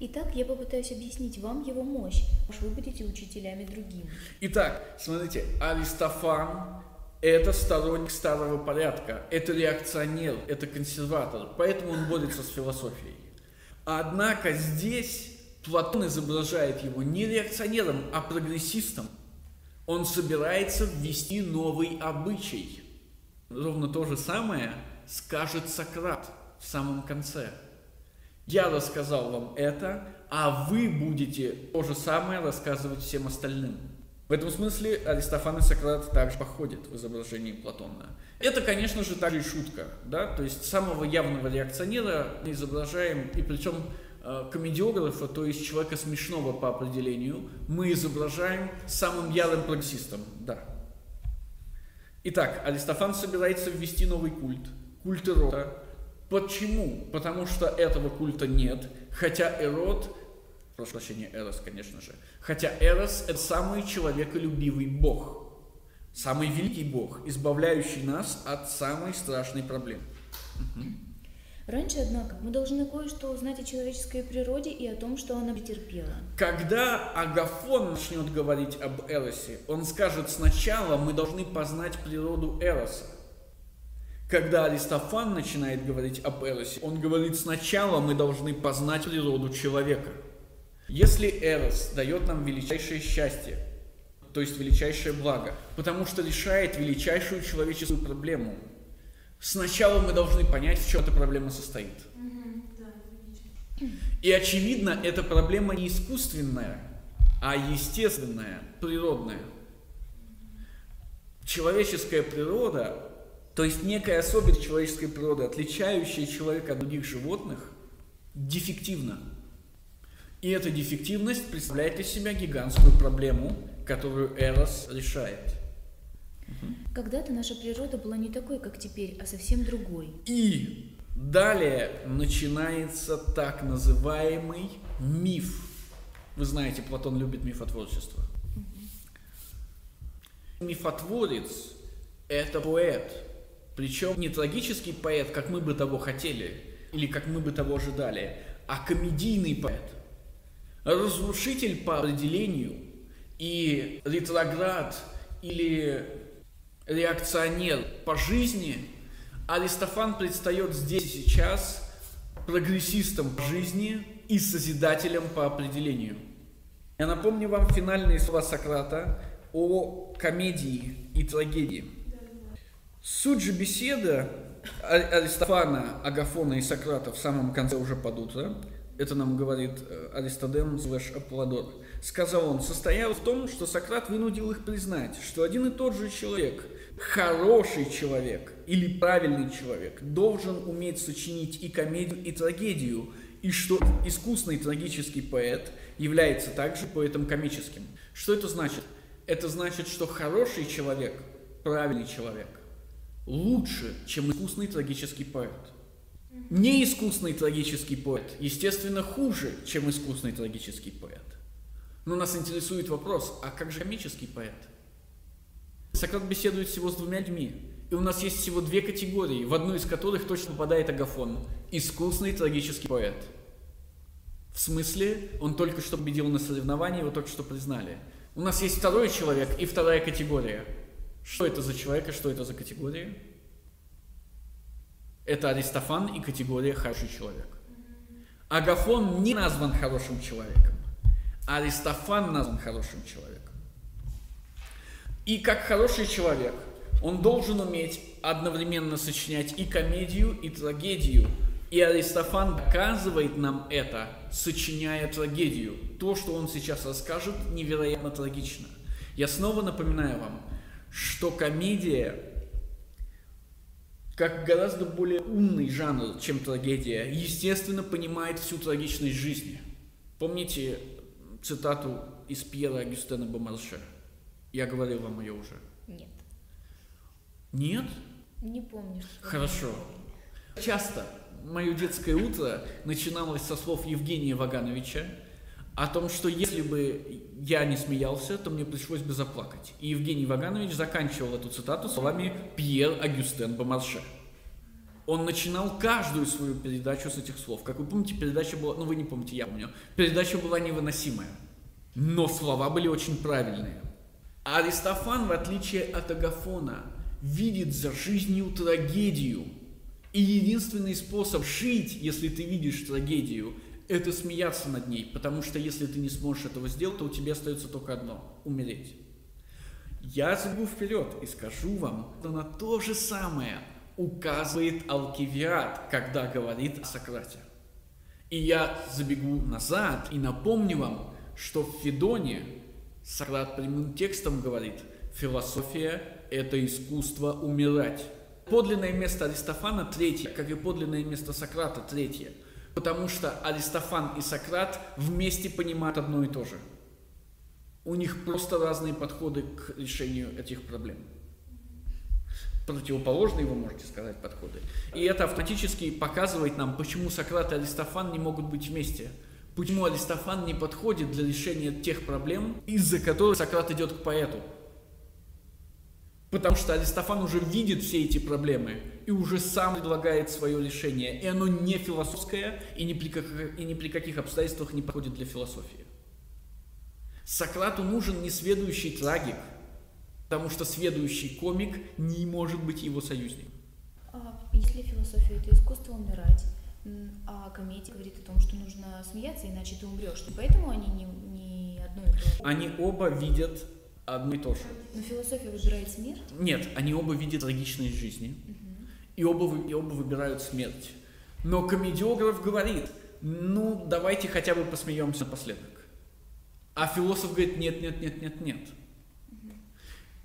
Итак, я попытаюсь объяснить вам его мощь, уж вы будете учителями другим. Итак, смотрите, Аристофан – это сторонник старого порядка, это реакционер, это консерватор, поэтому он борется с философией. Однако здесь Платон изображает его не реакционером, а прогрессистом. Он собирается ввести новый обычай. Ровно то же самое скажет Сократ в самом конце. Я рассказал вам это, а вы будете то же самое рассказывать всем остальным. В этом смысле Аристофан и Сократ также походят в изображении Платона. Это, конечно же, также и шутка, да, то есть самого явного реакционера мы изображаем, и причем Э, комедиографа, то есть человека смешного по определению, мы изображаем самым ярым прогрессистом. Да. Итак, Аристофан собирается ввести новый культ, культ Эрота. Почему? Потому что этого культа нет, хотя Эрот, прошу прощения, Эрос, конечно же, хотя Эрос – это самый человеколюбивый бог, самый великий бог, избавляющий нас от самой страшной проблемы. Угу. Раньше, однако, мы должны кое-что узнать о человеческой природе и о том, что она претерпела. Когда Агафон начнет говорить об Эросе, он скажет сначала, мы должны познать природу Эроса. Когда Аристофан начинает говорить об Эросе, он говорит сначала мы должны познать природу человека. Если Эрос дает нам величайшее счастье, то есть величайшее благо, потому что решает величайшую человеческую проблему, сначала мы должны понять, в чем эта проблема состоит. И очевидно, эта проблема не искусственная, а естественная, природная. Человеческая природа то есть некая особенность человеческой природы, отличающая человека от других животных, дефективна. И эта дефективность представляет из себя гигантскую проблему, которую Эрос решает. Когда-то наша природа была не такой, как теперь, а совсем другой. И далее начинается так называемый миф. Вы знаете, Платон любит мифотворчество. Мифотворец – это поэт, причем не трагический поэт, как мы бы того хотели, или как мы бы того ожидали, а комедийный поэт. Разрушитель по определению и ретроград или реакционер по жизни, Аристофан предстает здесь и сейчас прогрессистом по жизни и созидателем по определению. Я напомню вам финальные слова Сократа о комедии и трагедии – Суть же беседы Аристофана, Агафона и Сократа в самом конце уже под утро, это нам говорит э, Аристодем слэш Аполлодор, сказал он, состоял в том, что Сократ вынудил их признать, что один и тот же человек, хороший человек или правильный человек, должен уметь сочинить и комедию, и трагедию, и что искусный трагический поэт является также поэтом комическим. Что это значит? Это значит, что хороший человек, правильный человек, лучше, чем искусный трагический поэт. Неискусный трагический поэт, естественно, хуже, чем искусный трагический поэт. Но нас интересует вопрос, а как же комический поэт? Сократ беседует всего с двумя людьми, и у нас есть всего две категории, в одну из которых точно попадает Агафон – искусный трагический поэт. В смысле, он только что победил на соревновании, его только что признали. У нас есть второй человек и вторая категория – что это за человек и что это за категория? Это Аристофан и категория «хороший человек». Агафон не назван хорошим человеком, Аристофан назван хорошим человеком. И как хороший человек, он должен уметь одновременно сочинять и комедию, и трагедию. И Аристофан доказывает нам это, сочиняя трагедию. То, что он сейчас расскажет, невероятно трагично. Я снова напоминаю вам, что комедия как гораздо более умный жанр, чем трагедия, естественно, понимает всю трагичность жизни. Помните цитату из Пьера Агюстена Бомарше? Я говорил вам ее уже. Нет. Нет? Не помню. Хорошо. Часто мое детское утро начиналось со слов Евгения Вагановича, о том, что если бы я не смеялся, то мне пришлось бы заплакать. И Евгений Ваганович заканчивал эту цитату словами «Пьер Агюстен Бомарше». Он начинал каждую свою передачу с этих слов. Как вы помните, передача была, ну вы не помните, я помню, передача была невыносимая. Но слова были очень правильные. Аристофан, в отличие от Агафона, видит за жизнью трагедию. И единственный способ жить, если ты видишь трагедию, это смеяться над ней, потому что если ты не сможешь этого сделать, то у тебя остается только одно – умереть. Я забегу вперед и скажу вам, что на то же самое указывает Алкивиад, когда говорит о Сократе. И я забегу назад и напомню вам, что в Федоне Сократ прямым текстом говорит, философия – это искусство умирать. Подлинное место Аристофана третье, как и подлинное место Сократа третье – Потому что Аристофан и Сократ вместе понимают одно и то же. У них просто разные подходы к решению этих проблем. Противоположные, вы можете сказать, подходы. И это автоматически показывает нам, почему Сократ и Аристофан не могут быть вместе. Почему Аристофан не подходит для решения тех проблем, из-за которых Сократ идет к поэту. Потому что Аристофан уже видит все эти проблемы и уже сам предлагает свое решение. И оно не философское и ни при, как, и ни при каких обстоятельствах не подходит для философии. Сократу нужен несведущий трагик, потому что сведущий комик не может быть его союзником. А если философия это искусство умирать, а комедия говорит о том, что нужно смеяться, иначе ты умрешь. И поэтому они не, не одно и то же. Они оба видят одно и то же. Но философия выбирает смерть. Нет, они оба видят трагичность жизни. И оба, и оба выбирают смерть. Но комедиограф говорит, ну, давайте хотя бы посмеемся напоследок. А философ говорит, нет, нет, нет, нет, нет.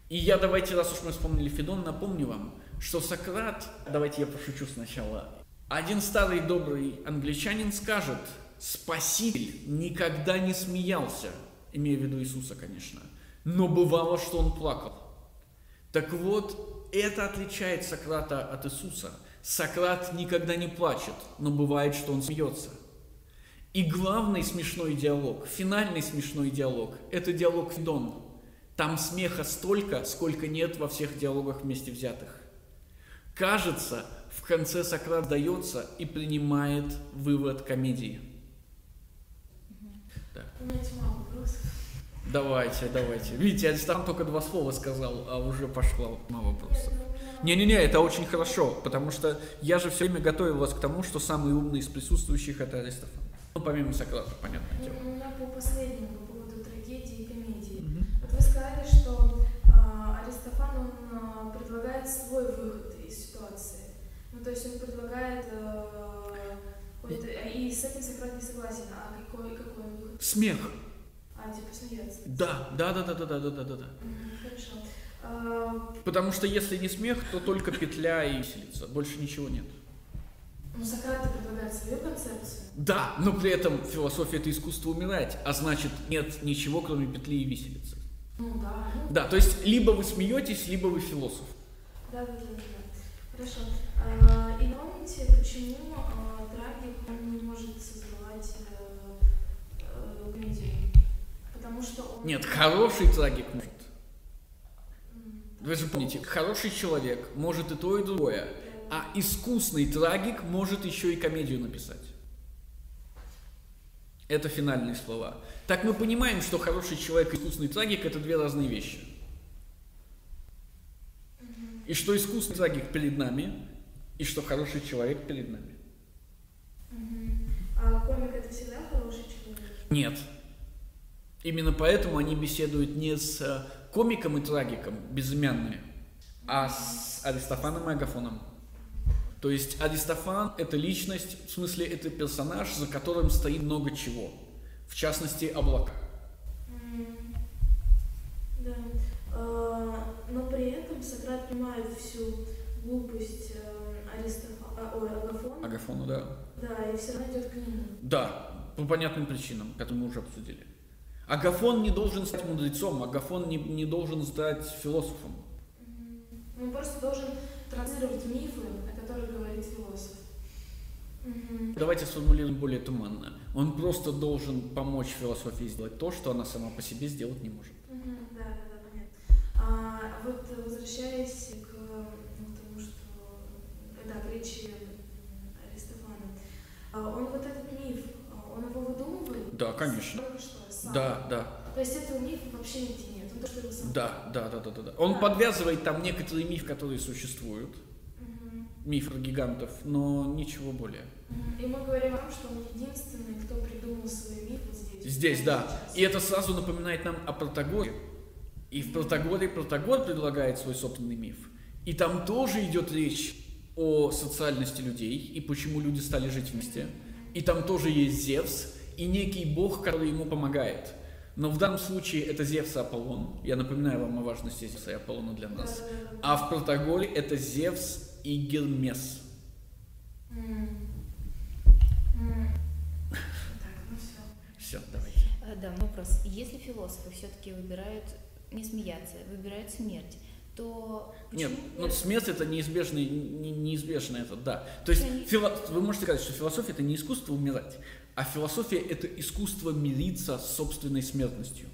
И я давайте, раз уж мы вспомнили Федон, напомню вам, что Сократ, давайте я пошучу сначала, один старый добрый англичанин скажет, Спаситель никогда не смеялся, имея в виду Иисуса, конечно, но бывало, что он плакал. Так вот, это отличает Сократа от Иисуса. Сократ никогда не плачет, но бывает, что он смеется. И главный смешной диалог, финальный смешной диалог, это диалог Федон. Там смеха столько, сколько нет во всех диалогах вместе взятых. Кажется, в конце Сократ дается и принимает вывод комедии. Да. У меня вопросов. Давайте, давайте. Видите, Аристарх только два слова сказал, а уже ну, у меня- Не-не-не, это очень хорошо, потому что я же все время готовил вас к тому, что самый умный из присутствующих это Аристофан. Ну, помимо Сократа, понятное дело. У меня по последнему, по поводу трагедии и комедии. Мгм. Вот вы сказали, что а, Аристофан, он а, предлагает свой выход из ситуации. Ну, то есть он предлагает... а, какой-то- и с этим Сократ не согласен. А какой, какой он выход? Смех. А, типа смеяться. Да, да, да, да, да, да, да, да, да, Хорошо. А, Потому что если не смех, то только петля и виселица. Больше ничего нет. ну, Сократ предлагает свою концепцию. Да, но при этом философия это искусство умирать, а значит нет ничего, кроме петли и виселицы. Ну да, ну Да, то есть либо вы смеетесь, либо вы философ. Да, да, да, да. Хорошо. А, и помните, почему а, трагик не может создавать э, э, комедию? Потому что он... Нет, хороший трагик может. Вы же помните, хороший человек может и то, и другое. А искусный трагик может еще и комедию написать. Это финальные слова. Так мы понимаем, что хороший человек и искусный трагик это две разные вещи. И что искусный трагик перед нами, и что хороший человек перед нами. А комик это всегда хороший человек? Нет. Именно поэтому они беседуют не с э, комиком и трагиком, безымянные, а с Аристофаном и Агафоном. То есть Аристофан – это личность, в смысле это персонаж, за которым стоит много чего. В частности, облака. М, Да. А, но при этом Сократ понимает всю глупость э, Аристофа... а, ой, Агафона. Агафону, да. Да, и все равно идет к нему. Да, по понятным причинам, которые мы уже обсудили. Агафон не должен стать мудрецом, Агафон не, не должен стать философом. Он просто должен транслировать мифы, о которых говорит философ. Давайте сформулируем более туманно. Он просто должен помочь философии сделать то, что она сама по себе сделать не может. Да, да, да, понятно. А вот возвращаясь к ну, тому, что да, к речи Аристофана, а он вот этот миф, он его выдумывает? Да, конечно. Только что, сам. Да, да, То есть этого мифа вообще нигде нет, он только его сам. да, да, да, да, да, да. Он Да. подвязывает там некоторые мифы, которые существуют, Мгм. миф про гигантов, но ничего более. Мгм. И мы говорим о том, что он единственный, кто придумал свой миф вот здесь. Здесь, да. Сейчас. И это сразу напоминает нам о Протагоре. И в Протагоре Протагор предлагает свой собственный миф. И там тоже идет речь о социальности людей и почему люди стали жить вместе. И там тоже есть Зевс и некий бог, который ему помогает. Но в данном случае это Зевс и Аполлон. Я напоминаю вам о важности Зевса и Аполлона для нас. А в Протагоре это Зевс и Гермес. Все. Давайте. А, Да, вопрос. Если философы все-таки выбирают не смеяться, выбирают смерть, то Нет, почему ну смерть это неизбежный, не- неизбежно это, да. То есть фило- вы можете сказать, что философия это не искусство умирать, а философия это искусство мириться с собственной смертностью.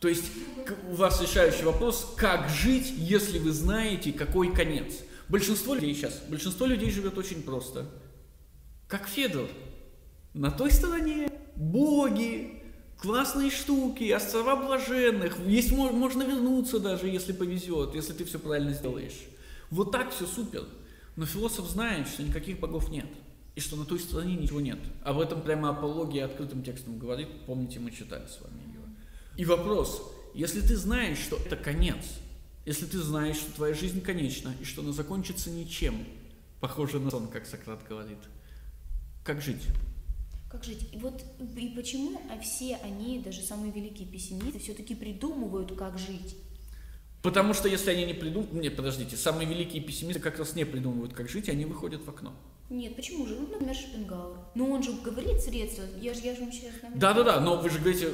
То есть у вас решающий вопрос, как жить, если вы знаете, какой конец. Большинство людей сейчас, большинство людей живет очень просто. Как Федор. На той стороне боги, классные штуки, острова блаженных. Есть мо- можно вернуться даже, если повезет, если ты все правильно сделаешь. Вот так все супер. Но философ знает, что никаких богов нет. И что на той стороне ничего нет. Об этом прямо апология открытым текстом говорит. Помните, мы читали с вами ее. И вопрос. Если ты знаешь, что это конец, если ты знаешь, что твоя жизнь конечна, и что она закончится ничем, похоже на сон, как Сократ говорит, как жить? Как жить? И вот и почему все они, даже самые великие пессимисты, все-таки придумывают, как жить? Потому что если они не придумывают... Нет, подождите, самые великие пессимисты как раз не придумывают, как жить, и они выходят в окно. Нет, почему же? Ну, например, Шопенгауэр. Но он же говорит средства. Я же, я же вам сейчас... Да-да-да, но вы же говорите,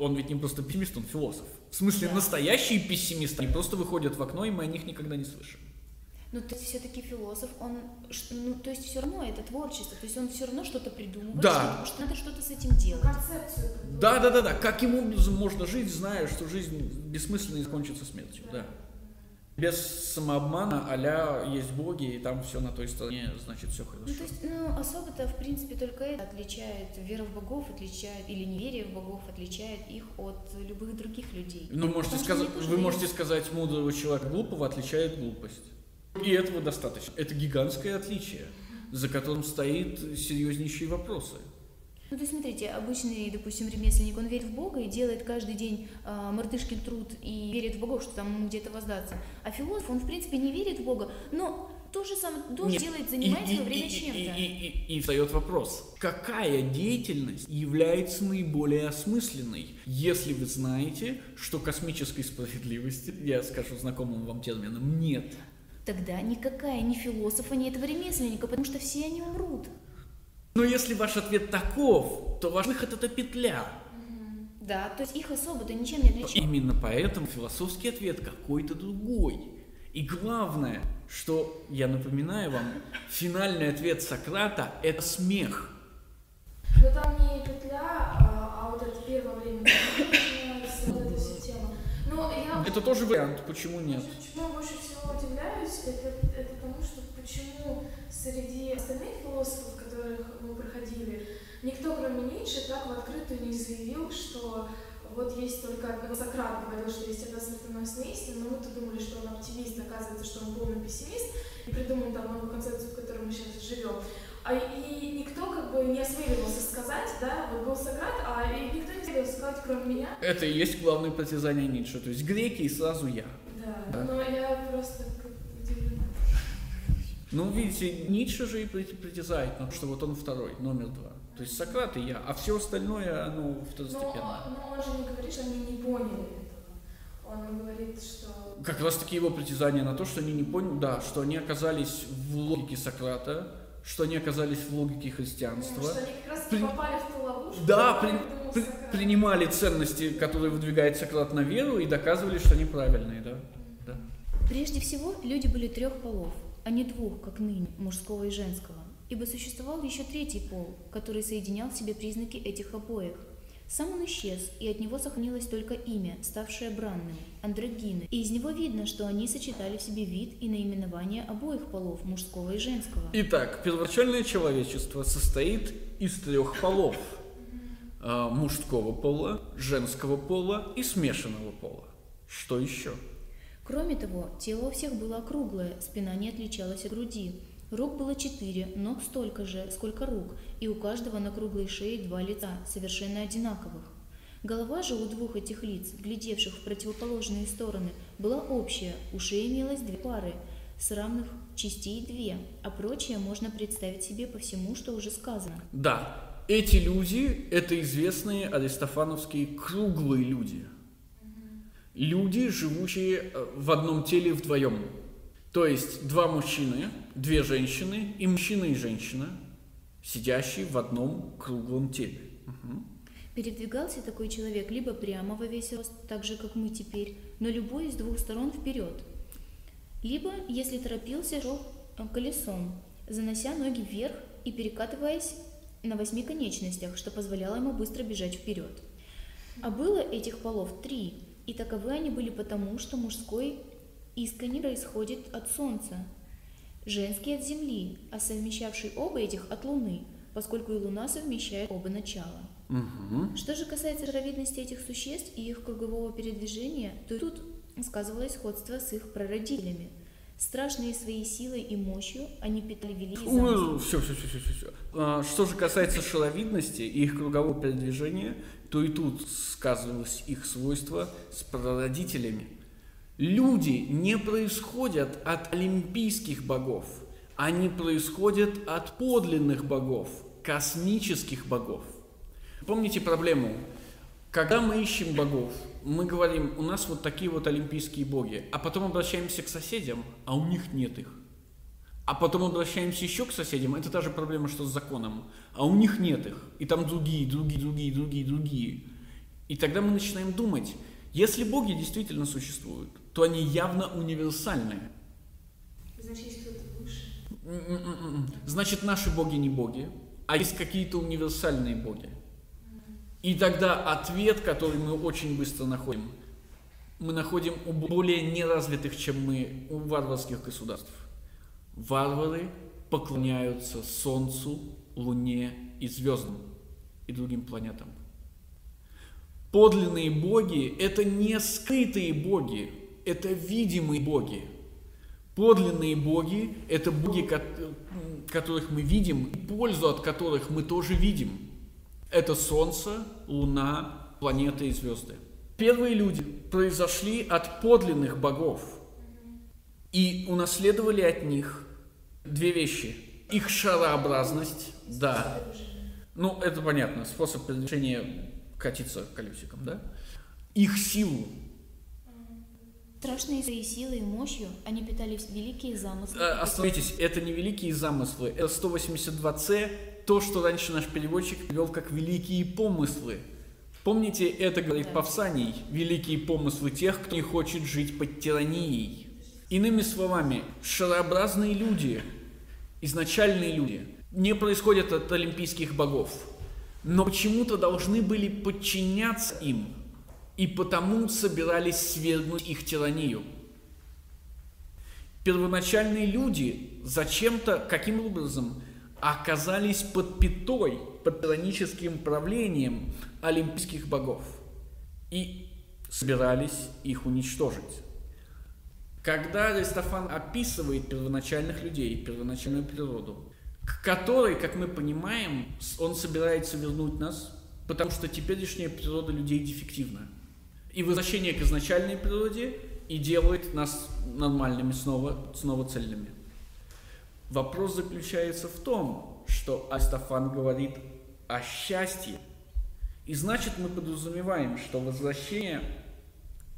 он ведь не просто пессимист, он философ. В смысле, да. настоящие пессимисты, они просто выходят в окно, и мы о них никогда не слышим. Ну, то есть все-таки философ, он, ну, то есть все равно это творчество, то есть он все равно что-то придумывает, да. что, что надо что-то с этим делать. Концепцию. Да, да, да, да. Каким образом можно жить, зная, что жизнь бессмысленна и закончится смертью, да. да. Без самообмана, а есть боги, и там все на той стороне, значит, все хорошо. Ну, то есть, ну, особо-то, в принципе, только это отличает вера в богов, отличает, или неверие в богов отличает их от любых других людей. Ну, можете сказать, вы можете сказать, мудрого человека глупого отличает глупость. И этого достаточно. Это гигантское отличие, за которым стоит серьезнейшие вопросы. Ну, то есть, смотрите, обычный, допустим, ремесленник, он верит в Бога и делает каждый день э, мартышкин труд и верит в Богов, что там где-то воздаться. А философ, он, в принципе, не верит в Бога, но то же самое тоже Нет. делает, занимает свое время чем-то. И, и, и, и встает вопрос, какая деятельность является наиболее осмысленной, если вы знаете, что космической справедливости, я скажу знакомым вам термином, нет. Тогда никакая ни философа, ни этого ремесленника, потому что все они умрут. Но если ваш ответ таков, то ваш выход это петля. Да, то есть их особо-то ничем не отличает. Именно поэтому философский ответ какой-то другой. И главное, что я напоминаю вам, финальный ответ Сократа – это смех. Но там не петля, а, а вот это первое время, вот эта вся тема. Но я... Это тоже вариант, почему нет? Почему я больше всего удивляюсь, это, это потому, что почему среди остальных философов, которых мы проходили, никто, кроме Ницше, так в открытую не заявил, что вот есть только Сократ говорил, что есть одна смертоносная истина, но мы-то думали, что он оптимист, оказывается, что он полный пессимист, и придумал там новую концепцию, в которой мы сейчас живем. А, и никто как бы не осмеливался сказать, да, вот был Сократ, а и никто не осмеливался сказать, кроме меня. Это и есть главное притязание Ницше, то есть греки и сразу я. Да, да. но я просто ну, видите, Ницше же и притязает на то, что вот он второй, номер два. То есть Сократ и я, а все остальное, оно второстепенно. Но, но он же не говорит, что они не поняли этого. Он говорит, что... Как раз таки его притязание на то, что они не поняли, да, что они оказались в логике Сократа, что они оказались в логике христианства. Ну, что они как раз при... попали в ту ловушку. Да, при... При... принимали ценности, которые выдвигает Сократ на веру и доказывали, что они правильные, да. да. Прежде всего, люди были трех полов – а не двух, как ныне, мужского и женского, ибо существовал еще третий пол, который соединял в себе признаки этих обоих. Сам он исчез, и от него сохранилось только имя, ставшее бранным – андрогины, и из него видно, что они сочетали в себе вид и наименование обоих полов, мужского и женского. Итак, первоначальное человечество состоит из трех полов – мужского пола, женского пола и смешанного пола. Что еще? Кроме того, тело у всех было округлое, спина не отличалась от груди. Рук было четыре, ног столько же, сколько рук, и у каждого на круглой шее два лица, совершенно одинаковых. Голова же у двух этих лиц, глядевших в противоположные стороны, была общая, у шеи имелось две пары, с равных частей две, а прочее можно представить себе по всему, что уже сказано. Да, эти люди – это известные аристофановские круглые люди – люди, живущие э, в одном теле вдвоем. То есть два мужчины, две женщины и мужчина и женщина, сидящие в одном круглом теле. Угу. Передвигался такой человек либо прямо во весь рост, так же, как мы теперь, но любой из двух сторон вперед. Либо, если торопился, шел э, колесом, занося ноги вверх и перекатываясь на восьми конечностях, что позволяло ему быстро бежать вперед. А было этих полов три – и таковы они были потому, что мужской искренне происходит от Солнца, женский от Земли, а совмещавший оба этих от Луны, поскольку и Луна совмещает оба начала. Угу. Что же касается равновидности этих существ и их кругового передвижения, то тут сказывалось сходство с их прародителями. Страшные своей силой и мощью, они питали великие. Все, все, все, все, все. А, что же касается шаровидности и их кругового передвижения, то и тут сказывалось их свойство с прародителями. Люди не происходят от олимпийских богов, они происходят от подлинных богов, космических богов. Помните проблему? Когда мы ищем богов, мы говорим, у нас вот такие вот олимпийские боги, а потом обращаемся к соседям, а у них нет их. А потом обращаемся еще к соседям, это та же проблема, что с законом, а у них нет их. И там другие, другие, другие, другие, другие. И тогда мы начинаем думать, если боги действительно существуют, то они явно универсальные. Значит, есть кто-то выше. Значит, наши боги не боги, а есть какие-то универсальные боги. И тогда ответ, который мы очень быстро находим, мы находим у более неразвитых, чем мы, у варварских государств. Варвары поклоняются Солнцу, Луне и звездам и другим планетам. Подлинные боги – это не скрытые боги, это видимые боги. Подлинные боги – это боги, которых мы видим, пользу от которых мы тоже видим – это Солнце, Луна, планеты и звезды. Первые люди произошли от подлинных богов и унаследовали от них две вещи. Их шарообразность, да. Ну, это понятно, способ передвижения катиться колесиком, да? Их силу. Страшные своей силой и мощью они питали великие замыслы. А, остановитесь, это не великие замыслы, это 182C то, что раньше наш переводчик вел как «великие помыслы». Помните, это говорит да. Павсаний, великие помыслы тех, кто не хочет жить под тиранией. Иными словами, шарообразные люди, изначальные люди, не происходят от олимпийских богов, но почему-то должны были подчиняться им, и потому собирались свергнуть их тиранию. Первоначальные люди зачем-то, каким образом, оказались под пятой, под тираническим правлением олимпийских богов и собирались их уничтожить. Когда Аристофан описывает первоначальных людей, первоначальную природу, к которой, как мы понимаем, он собирается вернуть нас, потому что теперешняя природа людей дефективна. И возвращение к изначальной природе и делает нас нормальными снова, снова цельными. Вопрос заключается в том, что Астафан говорит о счастье. И значит мы подразумеваем, что возвращение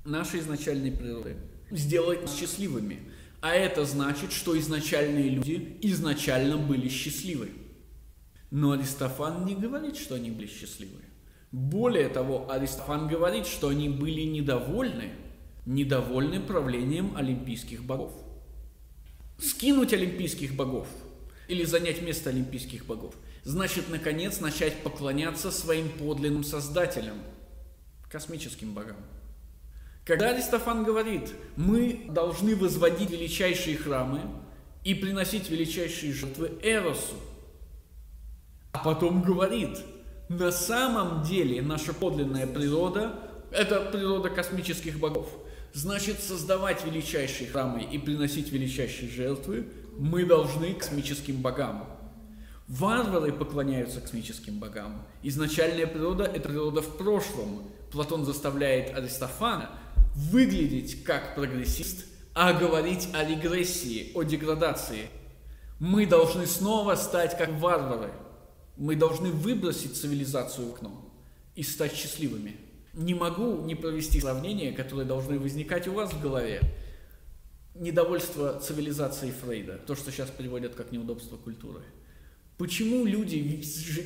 нашей изначальной природы сделает нас счастливыми. А это значит, что изначальные люди изначально были счастливы. Но Аристофан не говорит, что они были счастливы. Более того, Аристофан говорит, что они были недовольны, недовольны правлением олимпийских богов скинуть олимпийских богов или занять место олимпийских богов, значит, наконец, начать поклоняться своим подлинным создателям, космическим богам. Когда Аристофан говорит, мы должны возводить величайшие храмы и приносить величайшие жертвы Эросу, а потом говорит, на самом деле наша подлинная природа – это природа космических богов – Значит, создавать величайшие храмы и приносить величайшие жертвы мы должны космическим богам. Варвары поклоняются космическим богам. Изначальная природа – это природа в прошлом. Платон заставляет Аристофана выглядеть как прогрессист, а говорить о регрессии, о деградации. Мы должны снова стать как варвары. Мы должны выбросить цивилизацию в окно и стать счастливыми не могу не провести сравнения, которые должны возникать у вас в голове. Недовольство цивилизацией Фрейда, то, что сейчас переводят как неудобство культуры. Почему люди,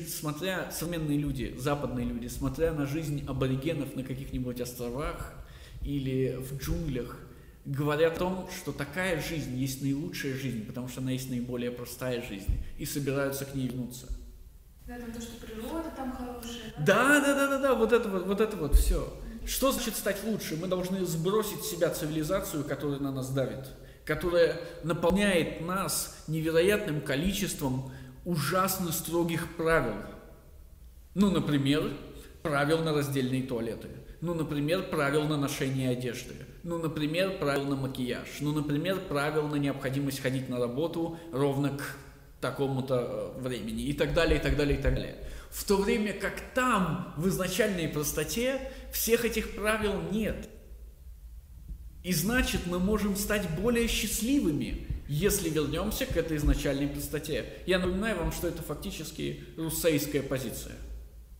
смотря, современные люди, западные люди, смотря на жизнь аборигенов на каких-нибудь островах или в джунглях, говорят о том, что такая жизнь есть наилучшая жизнь, потому что она есть наиболее простая жизнь, и собираются к ней вернуться. Да, там то, что природа там хорошая. Да, да, да, да, да, вот это вот, вот это вот все. Что значит стать лучше? Мы должны сбросить с себя цивилизацию, которая на нас давит, которая наполняет нас невероятным количеством ужасно строгих правил. Ну, например, правил на раздельные туалеты. Ну, например, правил на ношение одежды. Ну, например, правил на макияж. Ну, например, правил на необходимость ходить на работу ровно к такому-то э, времени. И так далее, и так далее, и так далее. В то время как там, в изначальной простоте, всех этих правил нет. И значит, мы можем стать более счастливыми, если вернемся к этой изначальной простоте. Я напоминаю вам, что это фактически руссейская позиция.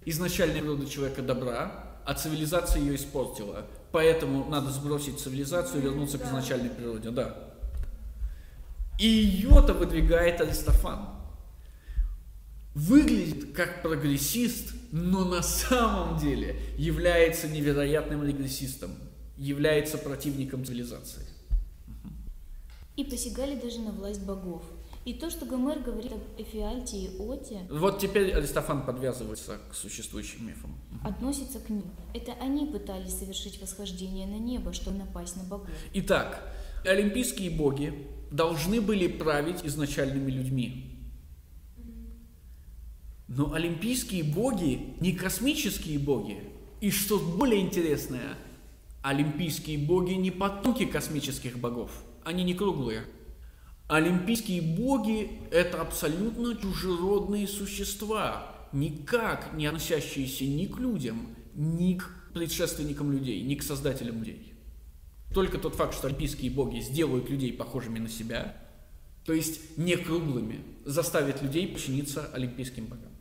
Изначальная природа человека добра, а цивилизация ее испортила. Поэтому надо сбросить цивилизацию и вернуться к изначальной природе. Да. И ее-то выдвигает Аристофан. Выглядит как прогрессист, но на самом деле является невероятным регрессистом, является противником цивилизации. И посягали даже на власть богов. И то, что Гомер говорит об Эфиальте и Оте, Вот теперь Аристофан подвязывается к существующим мифам. относится к ним. Это они пытались совершить восхождение на небо, чтобы напасть на богов. Итак, олимпийские боги должны были править изначальными людьми. Но олимпийские боги не космические боги. И что более интересное, олимпийские боги не потомки космических богов. Они не круглые. Олимпийские боги – это абсолютно чужеродные существа, никак не относящиеся ни к людям, ни к предшественникам людей, ни к создателям людей. Только тот факт, что олимпийские боги сделают людей похожими на себя, то есть не круглыми, заставит людей подчиниться олимпийским богам.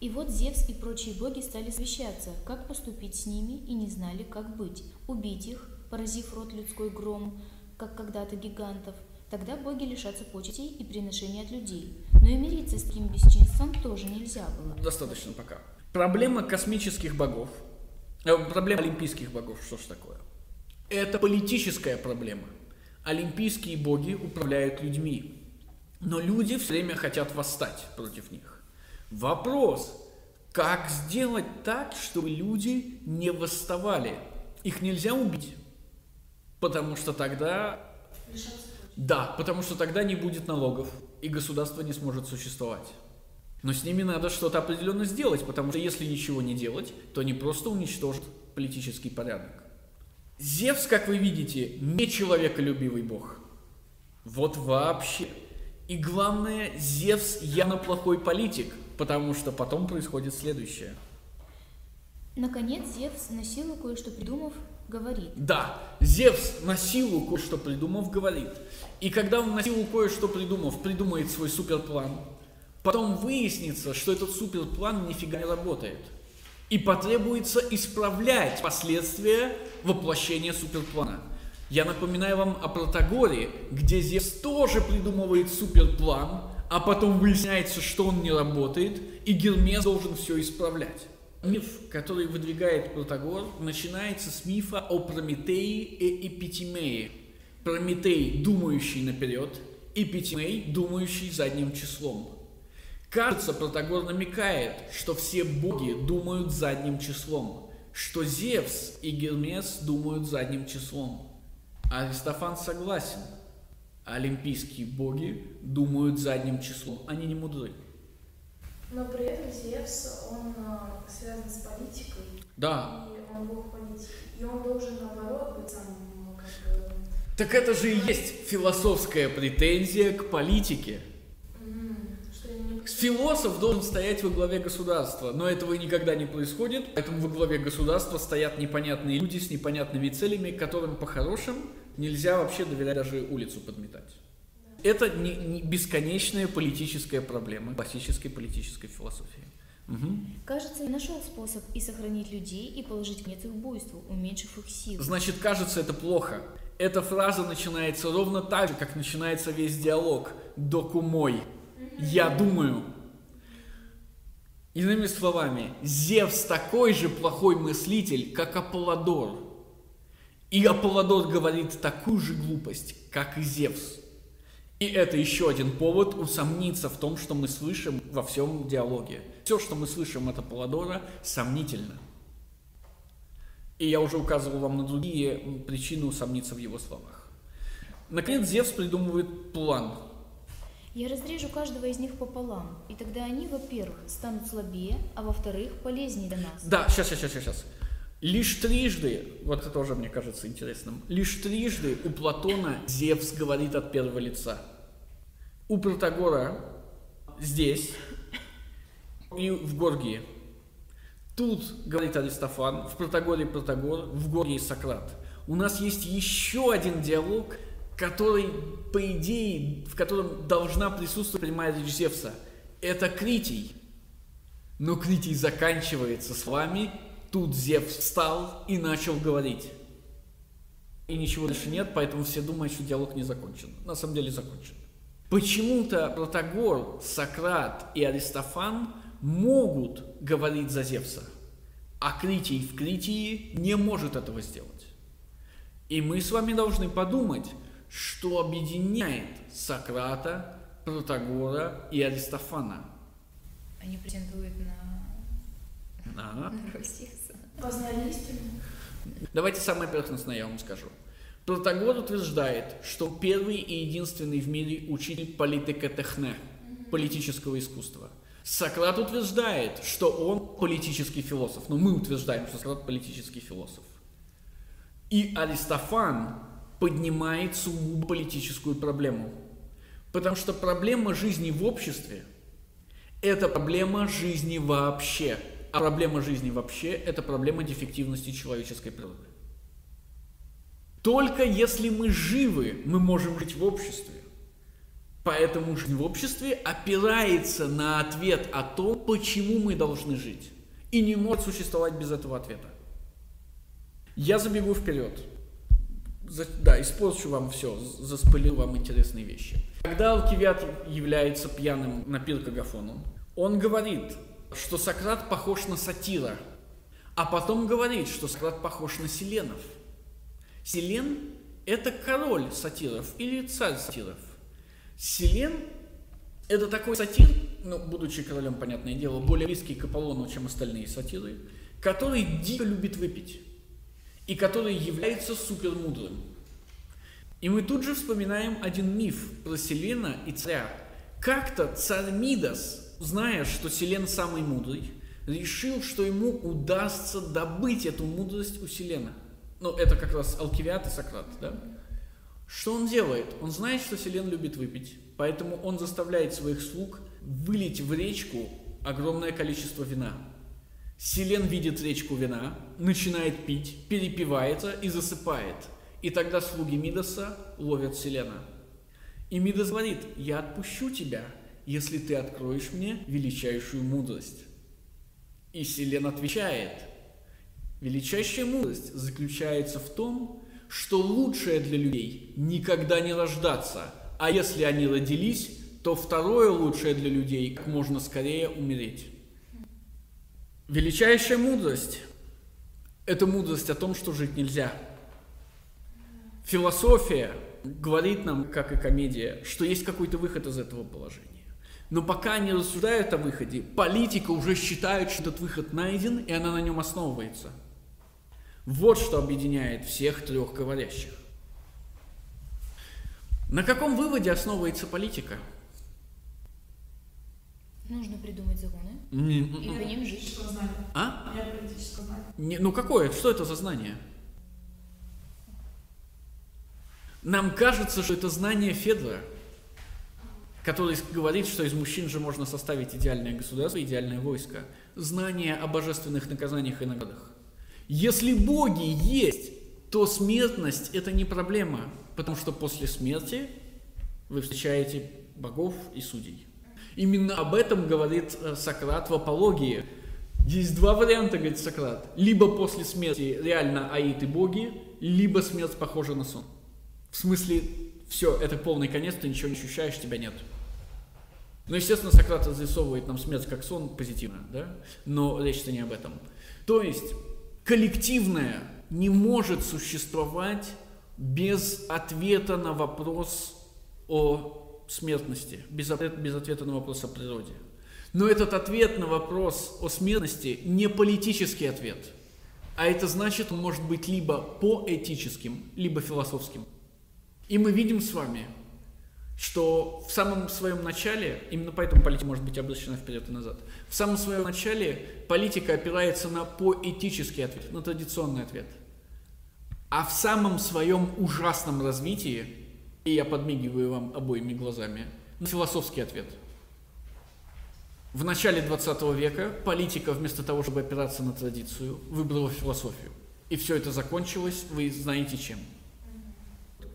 И вот Зевс и прочие боги стали совещаться, как поступить с ними, и не знали, как быть. Убить их, поразив род людской громом, как когда-то гигантов. Тогда боги лишатся почестей и приношений от людей. Но и мириться с таким бесчинством тоже нельзя было. Достаточно пока. Проблема космических богов, э, проблема олимпийских богов, что ж такое? Это политическая проблема. Олимпийские боги управляют людьми, но люди все время хотят восстать против них. Вопрос, как сделать так, чтобы люди не восставали? Их нельзя убить, потому что тогда... Да, потому что тогда не будет налогов, и государство не сможет существовать. Но с ними надо что-то определенно сделать, потому что если ничего не делать, то они просто уничтожат политический порядок. Зевс, как вы видите, не человеколюбивый бог. Вот вообще. И главное, Зевс явно плохой политик, потому что потом происходит следующее. Наконец Зевс, на силу кое-что придумав, говорит. Да, Зевс на силу кое-что придумав говорит. И когда он на силу кое-что придумав, придумает свой суперплан, потом выяснится, что этот суперплан нифига не работает. И потребуется исправлять последствия воплощения суперплана. Я напоминаю вам о Протагоре, где Зевс тоже придумывает суперплан, а потом выясняется, что он не работает, и Гермес должен все исправлять. Миф, который выдвигает Протагор, начинается с мифа о Прометее и Эпитимее. Прометей, думающий наперед, Эпитимей, думающий задним числом. Кажется, Протагор намекает, что все боги думают задним числом, что Зевс и Гермес думают задним числом. Аристофан согласен. Олимпийские боги думают задним числом. Они не мудры. Но при этом Зевс, он а, связан с политикой. Да. И он бог политики. И он должен, наоборот, быть самым, ну, как бы... Так это же и есть философская претензия к политике. Философ должен стоять во главе государства, но этого никогда не происходит, поэтому во главе государства стоят непонятные люди с непонятными целями, которым по-хорошему нельзя вообще доверять даже улицу подметать. Это не, не бесконечная политическая проблема классической политической философии. Мгм. Кажется, я нашел способ и сохранить людей, и положить конец их буйству, уменьшив их силу. Значит, кажется, это плохо. Эта фраза начинается ровно так же, как начинается весь диалог. Докумой. Я думаю. Иными словами, Зевс такой же плохой мыслитель, как Аполлодор. И Аполлодор говорит такую же глупость, как и Зевс. И это еще один повод усомниться в том, что мы слышим во всем диалоге. Все, что мы слышим от Аполлодора, сомнительно. И я уже указывал вам на другие причины усомниться в его словах. Наконец, Зевс придумывает план. Я разрежу каждого из них пополам, и тогда они, во-первых, станут слабее, а во-вторых, полезнее для нас. Да, сейчас, сейчас, сейчас, сейчас. Лишь трижды, вот это тоже мне кажется интересным, лишь трижды у Платона Зевс говорит от первого лица. У Протагора здесь и в Горгии. Тут говорит Аристофан, в Протагоре Протагор, в Горгии Сократ. У нас есть еще один диалог, который, по идее, в котором должна присутствовать прямая речь Зевса. Это Критий. Но Критий заканчивается словами Тут Зевс встал и начал говорить. И ничего дальше нет, поэтому все думают, что диалог не закончен. На самом деле закончен. Почему-то Протагор, Сократ и Аристофан могут говорить за Зевса, а Критий в Критии не может этого сделать. И мы с вами должны подумать, что объединяет Сократа, Протагора и Аристофана. Они претендуют на, на роль Зевса. Познали истину. Давайте самое поверхностное я вам скажу. Протагор утверждает, что первый и единственный в мире учитель политика техне, политического искусства. Сократ утверждает, что он политический философ, но мы утверждаем, что Сократ политический философ. И Аристофан поднимает сугубо политическую проблему. Потому что проблема жизни в обществе – это проблема жизни вообще. А проблема жизни вообще – это проблема дефективности человеческой природы. Только если мы живы, мы можем жить в обществе. Поэтому жизнь в обществе опирается на ответ о том, почему мы должны жить. И не может существовать без этого ответа. Я забегу вперед. За- да, испорчу вам все, заспылил вам интересные вещи. Когда Алкивиад является пьяным на пир Агафону, он говорит, что Сократ похож на сатира, а потом говорит, что Сократ похож на Селенов. Селен – это король сатиров или царь сатиров. Селен – это такой сатир, ну, будучи королем, понятное дело, более близкий к Аполлону, чем остальные сатиры, который дико любит выпить и который является супермудрым. И мы тут же вспоминаем один миф про Селена и царя. Как-то царь Мидас, зная, что Селен самый мудрый, решил, что ему удастся добыть эту мудрость у Селена. Ну, это как раз Алкивиад и Сократ, да? Что он делает? Он знает, что Селен любит выпить, поэтому он заставляет своих слуг вылить в речку огромное количество вина. Селен видит речку вина, начинает пить, перепивается и засыпает. И тогда слуги Мидаса ловят Селена. И Мидас говорит, я отпущу тебя, если ты откроешь мне величайшую мудрость. И Селен отвечает, величайшая мудрость заключается в том, что лучшее для людей никогда не рождаться, а если они родились, то второе лучшее для людей как можно скорее умереть. Величайшая мудрость – это мудрость о том, что жить нельзя. Философия говорит нам, как и комедия, что есть какой-то выход из этого положения. Но пока они рассуждают о выходе, политика уже считает, что этот выход найден, и она на нем основывается. Вот что объединяет всех трех говорящих. На каком выводе основывается политика? Нужно придумать законы Не- и по ним жить. Знания. А? Нет политического знания. Не- ну какое? Что это за знание? Нам кажется, что это знание Федора, который говорит, что из мужчин же можно составить идеальное государство, идеальное войско. Знание о божественных наказаниях и наградах. Если боги есть, то смертность – это не проблема, потому что после смерти вы встречаете богов и судей. Именно об этом говорит э, Сократ в апологии. Есть два варианта, говорит Сократ. Либо после смерти реально аид и боги, либо смерть похожа на сон. В смысле, все, это полный конец, ты ничего не ощущаешь, тебя нет. Ну, естественно, Сократ разрисовывает нам смерть как сон позитивно, да? Но речь-то не об этом. То есть, коллективное не может существовать без ответа на вопрос о смертности, без, без ответа на вопрос о природе. Но этот ответ на вопрос о смертности не политический ответ, а это значит, он может быть либо поэтическим, либо философским. И мы видим с вами, что в самом своем начале, именно поэтому политика может быть обращена вперед и назад, в самом своем начале политика опирается на поэтический ответ, на традиционный ответ. А в самом своем ужасном развитии, и я подмигиваю вам обоими глазами, на философский ответ. В начале 20 века политика вместо того, чтобы опираться на традицию, выбрала философию. И все это закончилось, вы знаете чем.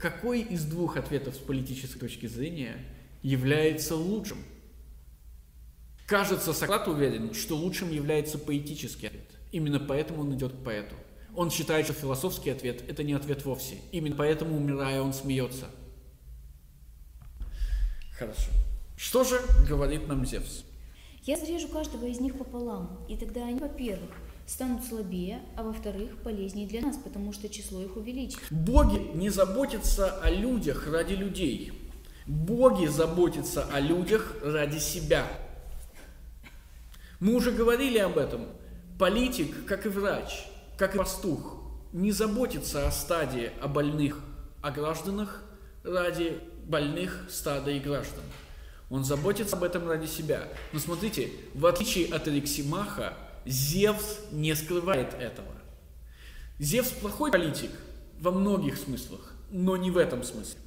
Какой из двух ответов с политической точки зрения является лучшим? Кажется, Сократ уверен, что лучшим является поэтический ответ. Именно поэтому он идет к поэту. Он считает, что философский ответ – это не ответ вовсе. Именно поэтому, умирая, он смеется. Хорошо. Что же говорит нам Зевс? Я зарежу каждого из них пополам, и тогда они, во-первых, станут слабее, а во-вторых, полезнее для нас, потому что число их увеличится. Боги не заботятся о людях ради людей. Боги заботятся о людях ради себя. Мы уже говорили об этом. Политик, как и врач, как и пастух, не заботится о стаде, о больных, о гражданах ради больных стада и граждан. Он заботится об этом ради себя. Но смотрите, в отличие от Алексимаха, Зевс не скрывает этого. Зевс плохой политик во многих смыслах, но не в этом смысле.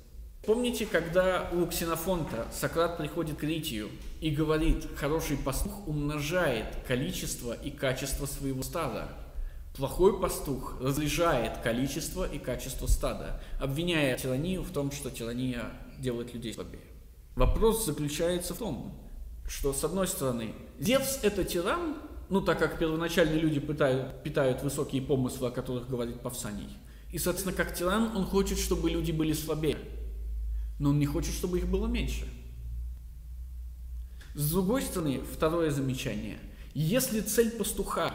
Помните, когда у Ксенофонта Сократ приходит к Ритию и говорит, хороший пастух умножает количество и качество своего стада. Плохой пастух разряжает количество и качество стада, обвиняя тиранию в том, что тирания делает людей слабее. Вопрос заключается в том, что, с одной стороны, Зевс – это тиран, ну, так как первоначальные люди питают, питают высокие помыслы, о которых говорит Павсаний. И, соответственно, как тиран, он хочет, чтобы люди были слабее, но он не хочет, чтобы их было меньше. С другой стороны, второе замечание. Если цель пастуха,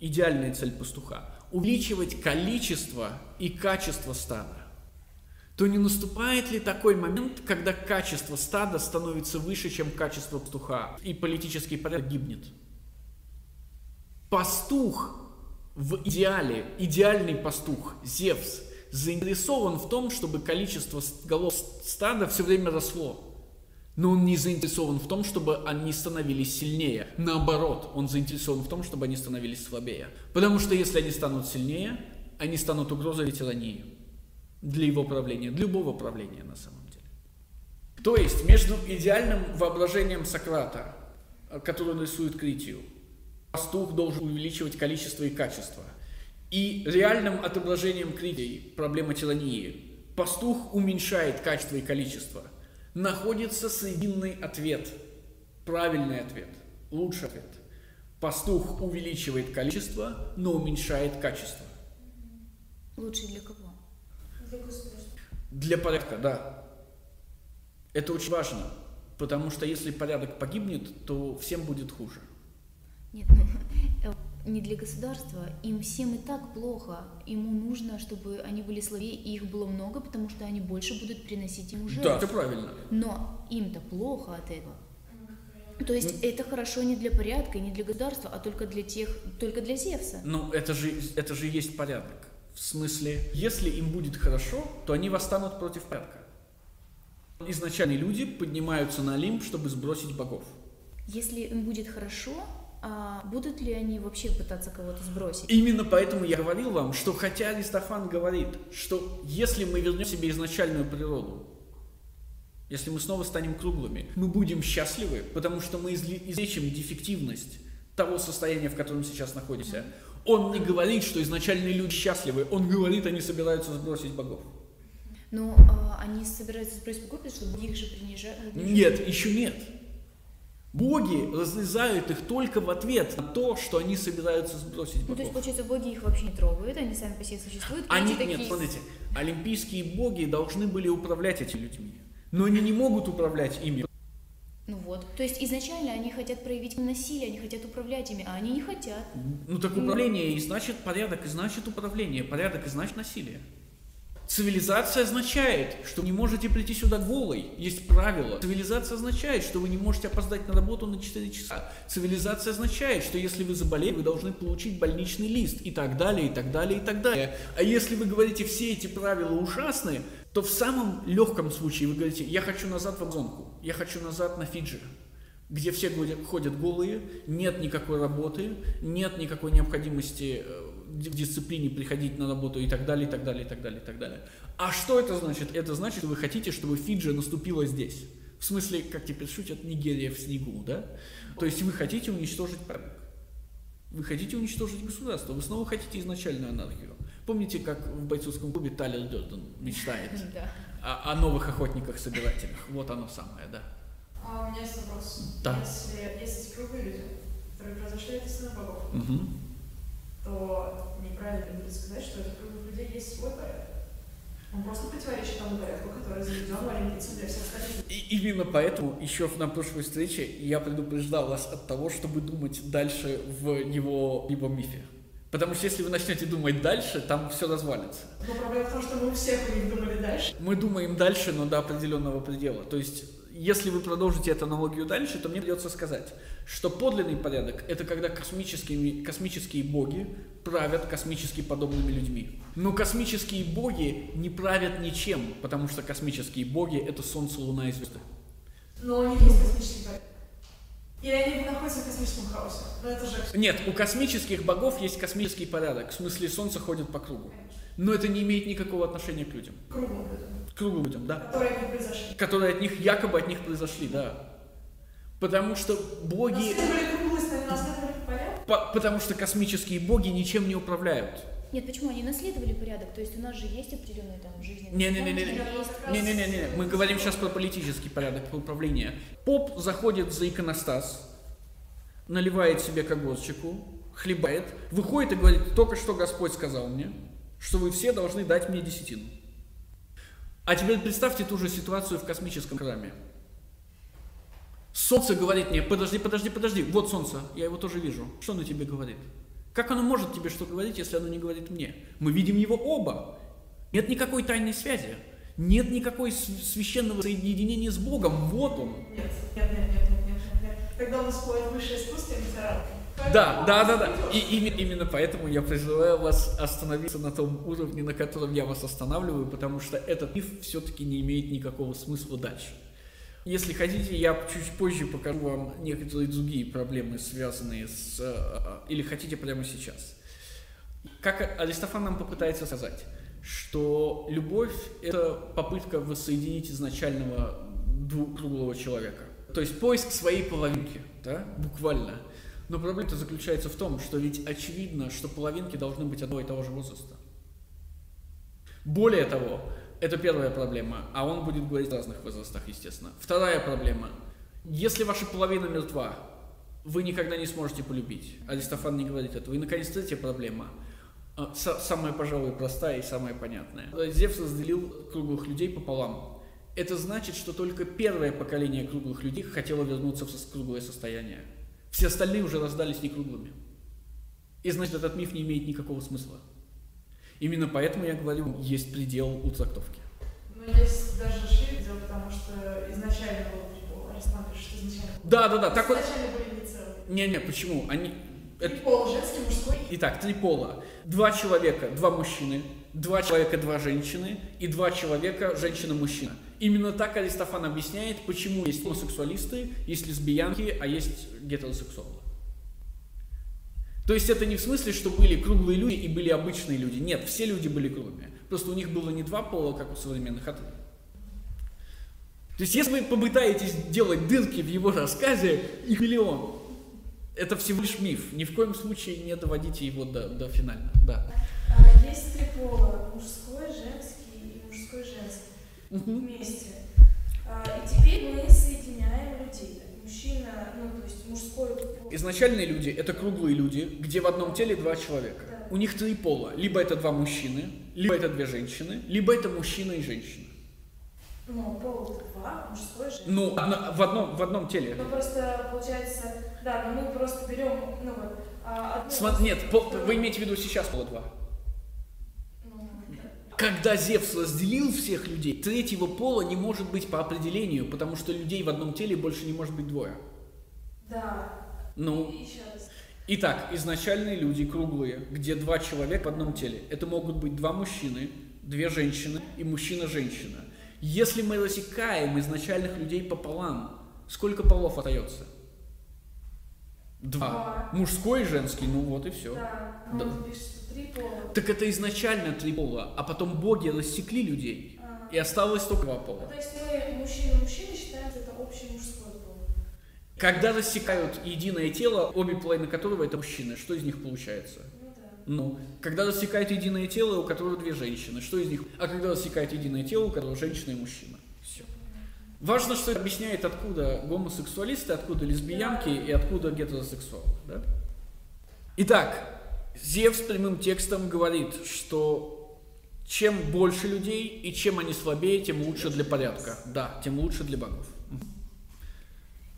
идеальная цель пастуха, увеличивать количество и качество стада, то не наступает ли такой момент, когда качество стада становится выше, чем качество пастуха, и политический порядок гибнет? Пастух в идеале, идеальный пастух, Зевс, заинтересован в том, чтобы количество голов стада все время росло. Но он не заинтересован в том, чтобы они становились сильнее. Наоборот, он заинтересован в том, чтобы они становились слабее. Потому что если они станут сильнее, они станут угрозой для тирании для его правления, для любого правления на самом деле. То есть между идеальным воображением Сократа, который рисует Критию, пастух должен увеличивать количество и качество, и реальным отображением Критии, проблемы тирании, пастух уменьшает качество и количество, находится срединный ответ, правильный ответ, лучший ответ. Пастух увеличивает количество, но уменьшает качество. Лучше для кого? Для порядка, да. Это очень важно, потому что если порядок погибнет, то всем будет хуже. Нет, ну, э, не для государства. Им всем и так плохо. Ему нужно, чтобы они были слабее, и их было много, потому что они больше будут приносить ему жертв. Да, это правильно. Но им-то плохо от этого. То есть ну, это хорошо не для порядка, не для государства, а только для тех, только для Зевса. Ну, это же, это же есть порядок. В смысле, если им будет хорошо, то они восстанут против порядка. Изначальные люди поднимаются на Олимп, чтобы сбросить богов. Если им будет хорошо, а будут ли они вообще пытаться кого-то сбросить? Именно поэтому я говорил вам, что хотя Аристофан говорит, что если мы вернем себе изначальную природу, если мы снова станем круглыми, мы будем счастливы, потому что мы излечим дефективность того состояния, в котором сейчас находимся. Он не говорит, что изначальные люди счастливы, он говорит, они собираются сбросить богов. Но а, они собираются сбросить богов, потому что их же принижают. Нет, еще нет. Боги разрезают их только в ответ на то, что они собираются сбросить богов. Ну, то есть, получается, боги их вообще не трогают, они сами по себе существуют. Они, такие... нет, смотрите, олимпийские боги должны были управлять этими людьми, но они не могут управлять ими. Ну вот. То есть изначально они хотят проявить насилие, они хотят управлять ими, а они не хотят. Ну так управление и значит порядок, и значит управление. Порядок и значит насилие. Цивилизация означает, что вы не можете прийти сюда голой. Есть правила. Цивилизация означает, что вы не можете опоздать на работу на 4 часа. Цивилизация означает, что если вы заболели, вы должны получить больничный лист и так далее, и так далее, и так далее. А если вы говорите, все эти правила ужасные, то в самом легком случае вы говорите, я хочу назад в Амазонку, я хочу назад на Фиджи где все ходят голые, нет никакой работы, нет никакой необходимости э, в дисциплине приходить на работу и так далее, и так далее, и так далее, и так далее. А что это значит? Это значит, что вы хотите, чтобы Фиджи наступила здесь. В смысле, как теперь шутят, Нигерия в снегу, да? То есть вы хотите уничтожить порядок. Вы хотите уничтожить государство. Вы снова хотите изначальную анархию. Помните, как в бойцовском клубе Талер Дёрден мечтает о, о новых охотниках-собирателях? Вот оно самое, да. А у меня есть вопрос. Да. Если есть круглые люди, которые произошли истинных богов, Угу. То неправильно будет сказать, что у этих круглых людей есть свой порядок. Он просто противоречит тому порядку, который заведен в Олимпийце для всех остальных. И именно поэтому еще на прошлой встрече я предупреждал вас от того, чтобы думать дальше в его, его мифе. Потому что если вы начнете думать дальше, там все развалится. Но проблема в том, что мы у всех у них думали дальше. Мы думаем дальше, но до определенного предела. То есть, если вы продолжите эту аналогию дальше, то мне придется сказать, что подлинный порядок – это когда космические, космические боги правят космически подобными людьми. Но космические боги не правят ничем, потому что космические боги – это Солнце, Луна и звезды. Но у них есть космический порядок. Или они находятся в космическом хаосе. Но это же... Нет, у космических богов есть космический порядок, в смысле Солнце ходит по кругу. Но это не имеет никакого отношения к людям. Круглым людям, да. которые от них произошли. Которые от них, якобы от них произошли, да. Потому что боги... По- потому что космические боги ничем не управляют. Нет, почему? Они наследовали порядок, то есть у нас же есть определенный там жизненный Не-не-не-не. закон, есть Не-не-не, мы говорим сейчас про политический порядок, про управление. Поп заходит за иконостас, наливает себе когосчику, хлебает, выходит и говорит, только что Господь сказал мне, что вы все должны дать мне десятину. А теперь представьте ту же ситуацию в космическом храме. Солнце говорит мне, подожди, подожди, подожди, вот солнце, я его тоже вижу. Что оно тебе говорит? Как оно может тебе что говорить, если оно не говорит мне? Мы видим его оба. Нет никакой тайной связи. Нет никакой священного соединения с Богом. Вот он. Нет, нет, нет, нет, нет, у нас входит высшее искусство, литература. Да, да, да, да. И ими- именно поэтому я призываю вас остановиться на том уровне, на котором я вас останавливаю, потому что этот миф все-таки не имеет никакого смысла дальше. Если хотите, я чуть позже покажу вам некоторые другие проблемы, связанные с... э, Или хотите прямо сейчас. Как Аристофан нам попытается сказать, что любовь – это попытка воссоединить изначального круглого человека. То есть поиск своей половинки, да, буквально. Но проблема заключается в том, что ведь очевидно, что половинки должны быть одного и того же возраста. Более того, это первая проблема, а он будет говорить о разных возрастах, естественно. Вторая проблема. Если ваша половина мертва, вы никогда не сможете полюбить. Аристофан не говорит этого. И, наконец, третья проблема. А, са- Самая, пожалуй, простая и самая понятная. Зевс разделил круглых людей пополам. Это значит, что только первое поколение круглых людей хотело вернуться в круглое состояние. Все остальные уже раздались не круглыми. И значит, этот миф не имеет никакого смысла. Именно поэтому я говорю, есть предел у трактовки. Но здесь даже шире дело, потому что изначально было. Аристотель пишет, что изначально. Да, да, да, так вот. Изначально были не целые. Не-не, почему? Они. Три пола, женский, мужской. Итак, три пола. Два человека, два мужчины, два человека, два женщины и два человека, женщина-мужчина. Именно так Аристофан объясняет, почему есть гомосексуалисты, есть лесбиянки, а есть гетеросексуалы. То есть это не в смысле, что были круглые люди и были обычные люди. Нет, все люди были круглыми. Просто у них было не два пола, как у современных, а три. То есть если вы попытаетесь делать дырки в его рассказе, их миллион. Это всего лишь миф. Ни в коем случае не доводите его до, до финала. Да. А, Есть три пола. Мужской, Вместе. А, И теперь мы соединяем людей. Мужчина, ну то есть мужской пол. Изначальные люди – это круглые люди, где в одном теле два человека. Да. У них три пола. Либо это два мужчины, либо это две женщины, либо это мужчина и женщина. Ну, пол два, мужской, женский. Ну, одно- в, одном, в одном теле. Ну просто получается, да, но мы просто берем, ну вот, а, одну... Сма- нет, по- вы имеете в виду сейчас пола два. Когда Зевс разделил всех людей, третьего пола не может быть по определению, потому что людей в одном теле больше не может быть двое. Да. Ну, И еще раз. итак, изначальные люди круглые, где два человека в одном теле. Это могут быть два мужчины, две женщины и мужчина-женщина. Если мы рассекаем изначальных людей пополам, сколько полов остается? Два. Два. Мужской и женский, ну вот и все. Да. Да. Три пола. Так это изначально три пола, а потом боги рассекли людей, А. и осталось только два пола. То есть мы мужчина-мужчина считаем, что это общий мужской пол. Когда рассекают единое тело, обе половины которого это мужчины, что из них получается? Ну. Ну, когда рассекают единое тело, у которого две женщины, что из них? А когда рассекают единое тело, у которого женщина и мужчина. Все. Важно, что это объясняет, откуда гомосексуалисты, откуда лесбиянки и откуда гетеросексуалы. Да? Итак, Зевс прямым текстом говорит, что чем больше людей и чем они слабее, тем лучше для порядка. Да, тем лучше для богов.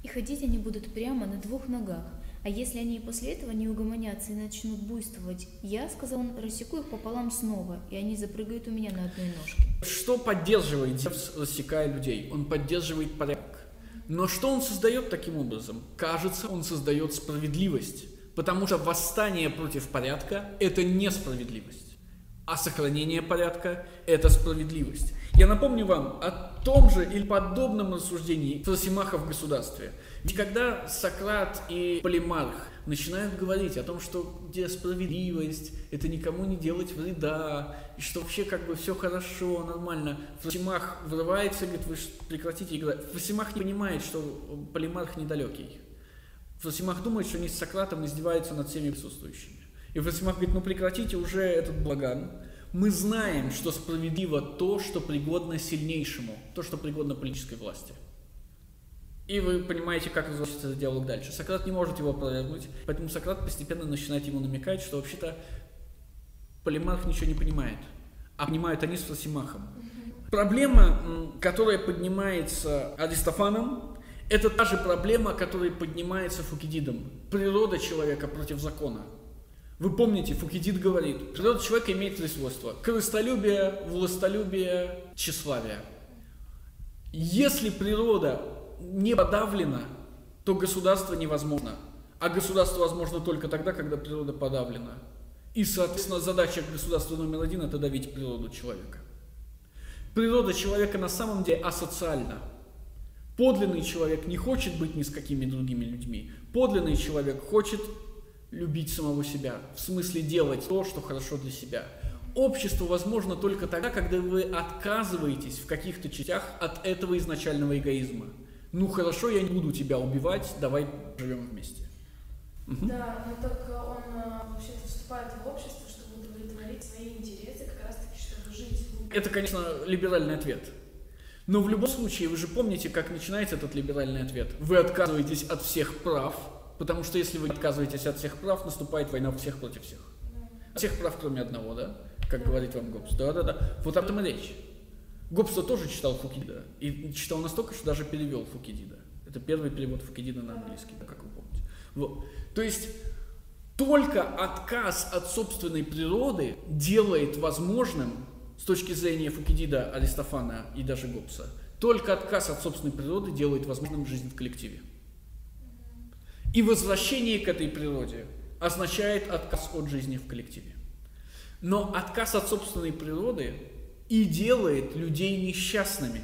И ходить они будут прямо на двух ногах. А если они и после этого не угомонятся и начнут буйствовать, я, сказал он, рассеку их пополам снова, и они запрыгают у меня на одной ножке. Что поддерживает Зевс, рассекая людей? Он поддерживает порядок. Но что он создает таким образом? Кажется, он создает справедливость. Потому что восстание против порядка – это несправедливость. А сохранение порядка – это справедливость. Я напомню вам о том же или подобном рассуждении Фросимаха в государстве. Ведь когда Сократ и Полимарх начинают говорить о том, что где справедливость, это никому не делать вреда, и что вообще как бы все хорошо, нормально, Фросимах врывается и говорит, вы прекратите играть. Фросимах не понимает, что Полимарх недалекий. Фросимах думает, что они с Сократом издеваются над всеми присутствующими. И Фросимах говорит, ну прекратите уже этот благан. Мы знаем, что справедливо то, что пригодно сильнейшему, то, что пригодно политической власти. И вы понимаете, как разворачивается этот диалог дальше. Сократ не может его опровергнуть, поэтому Сократ постепенно начинает ему намекать, что вообще-то Полимарх ничего не понимает, а понимают они с Фросимахом. Проблема, которая поднимается Аристофаном, это та же проблема, которая поднимается Фукидидом. Природа человека против закона. Вы помните, Фукидид говорит, природа человека имеет три свойства. Корыстолюбие, властолюбие, тщеславие. Если природа не подавлена, то государство невозможно. А государство возможно только тогда, когда природа подавлена. И, соответственно, задача государства номер один – это давить природу человека. Природа человека на самом деле асоциальна. Подлинный человек не хочет быть ни с какими другими людьми. Подлинный человек хочет любить самого себя, в смысле делать то, что хорошо для себя. Общество возможно только тогда, когда вы отказываетесь в каких-то частях от этого изначального эгоизма. Ну хорошо, я не буду тебя убивать, давай живем вместе. Мгм. Да, но так он э, вообще-то вступает в общество, чтобы удовлетворить свои интересы, как раз-таки, чтобы жить в Это, конечно, либеральный ответ. Но в любом случае, вы же помните, как начинается этот либеральный ответ. Вы отказываетесь от всех прав, потому что если вы отказываетесь от всех прав, наступает война всех против всех. Всех прав, кроме одного, да? Как говорит вам Гоббс. Да-да-да. Вот об этом и речь. Гоббс тоже читал Фукидида. И читал настолько, что даже перевел Фукидида. Это первый перевод Фукидида на английский, да, как вы помните. Вот. То есть только отказ от собственной природы делает возможным, с точки зрения Фукидида, Аристофана и даже Гоббса, только отказ от собственной природы делает возможным жизнь в коллективе. И возвращение к этой природе означает отказ от жизни в коллективе. Но отказ от собственной природы и делает людей несчастными.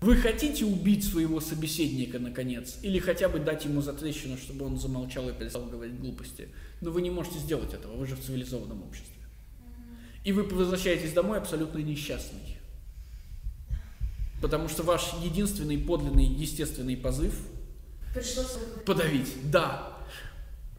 Вы хотите убить своего собеседника, наконец, или хотя бы дать ему затрещину, чтобы он замолчал и перестал говорить глупости, но вы не можете сделать этого, вы же в цивилизованном обществе. И вы возвращаетесь домой абсолютно несчастный. Потому что ваш единственный подлинный естественный позыв Пришлось подавить. Да.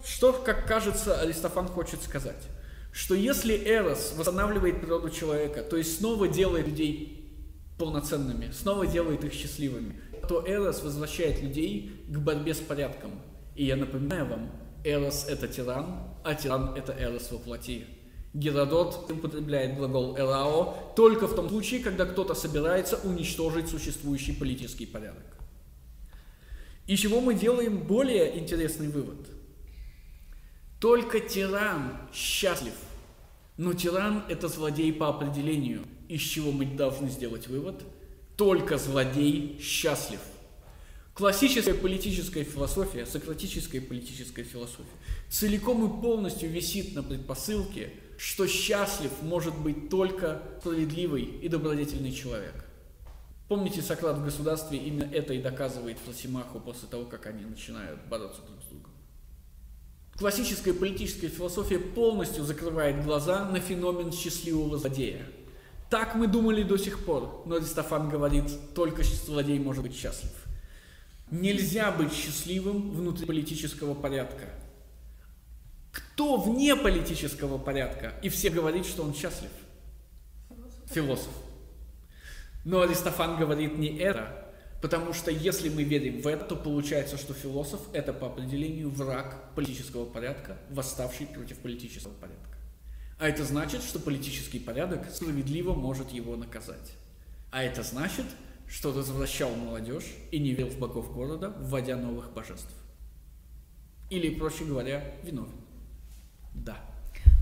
Что, как кажется, Аристофан хочет сказать? Что если Эрос восстанавливает природу человека, то есть снова делает людей полноценными, снова делает их счастливыми, то Эрос возвращает людей к борьбе с порядком. И я напоминаю вам, Эрос – это тиран, а тиран – это Эрос во плоти. Геродот употребляет глагол «эрао» только в том случае, когда кто-то собирается уничтожить существующий политический порядок. Из чего мы делаем более интересный вывод. Только тиран счастлив, Но тиран – это злодей по определению, из чего мы должны сделать вывод – только злодей счастлив. Классическая политическая философия, сократическая политическая философия, целиком и полностью висит на предпосылке, что счастлив может быть только справедливый и добродетельный человек. Помните, Сократ в государстве именно это и доказывает Флосимаху после того, как они начинают бороться друг с другом. Классическая политическая философия полностью закрывает глаза на феномен счастливого злодея – так мы думали до сих пор, но Аристофан говорит, только злодей может быть счастлив. Нельзя быть счастливым внутри политического порядка. Кто вне политического порядка? И все говорит, что он счастлив. Философ. Но Аристофан говорит не это, потому что если мы верим в это, то получается, что философ это по определению враг политического порядка, восставший против политического порядка. А это значит, что политический порядок справедливо может его наказать. А это значит, что развращал молодежь и не верил в богов города, вводя новых божеств. Или, проще говоря, виновен. Да.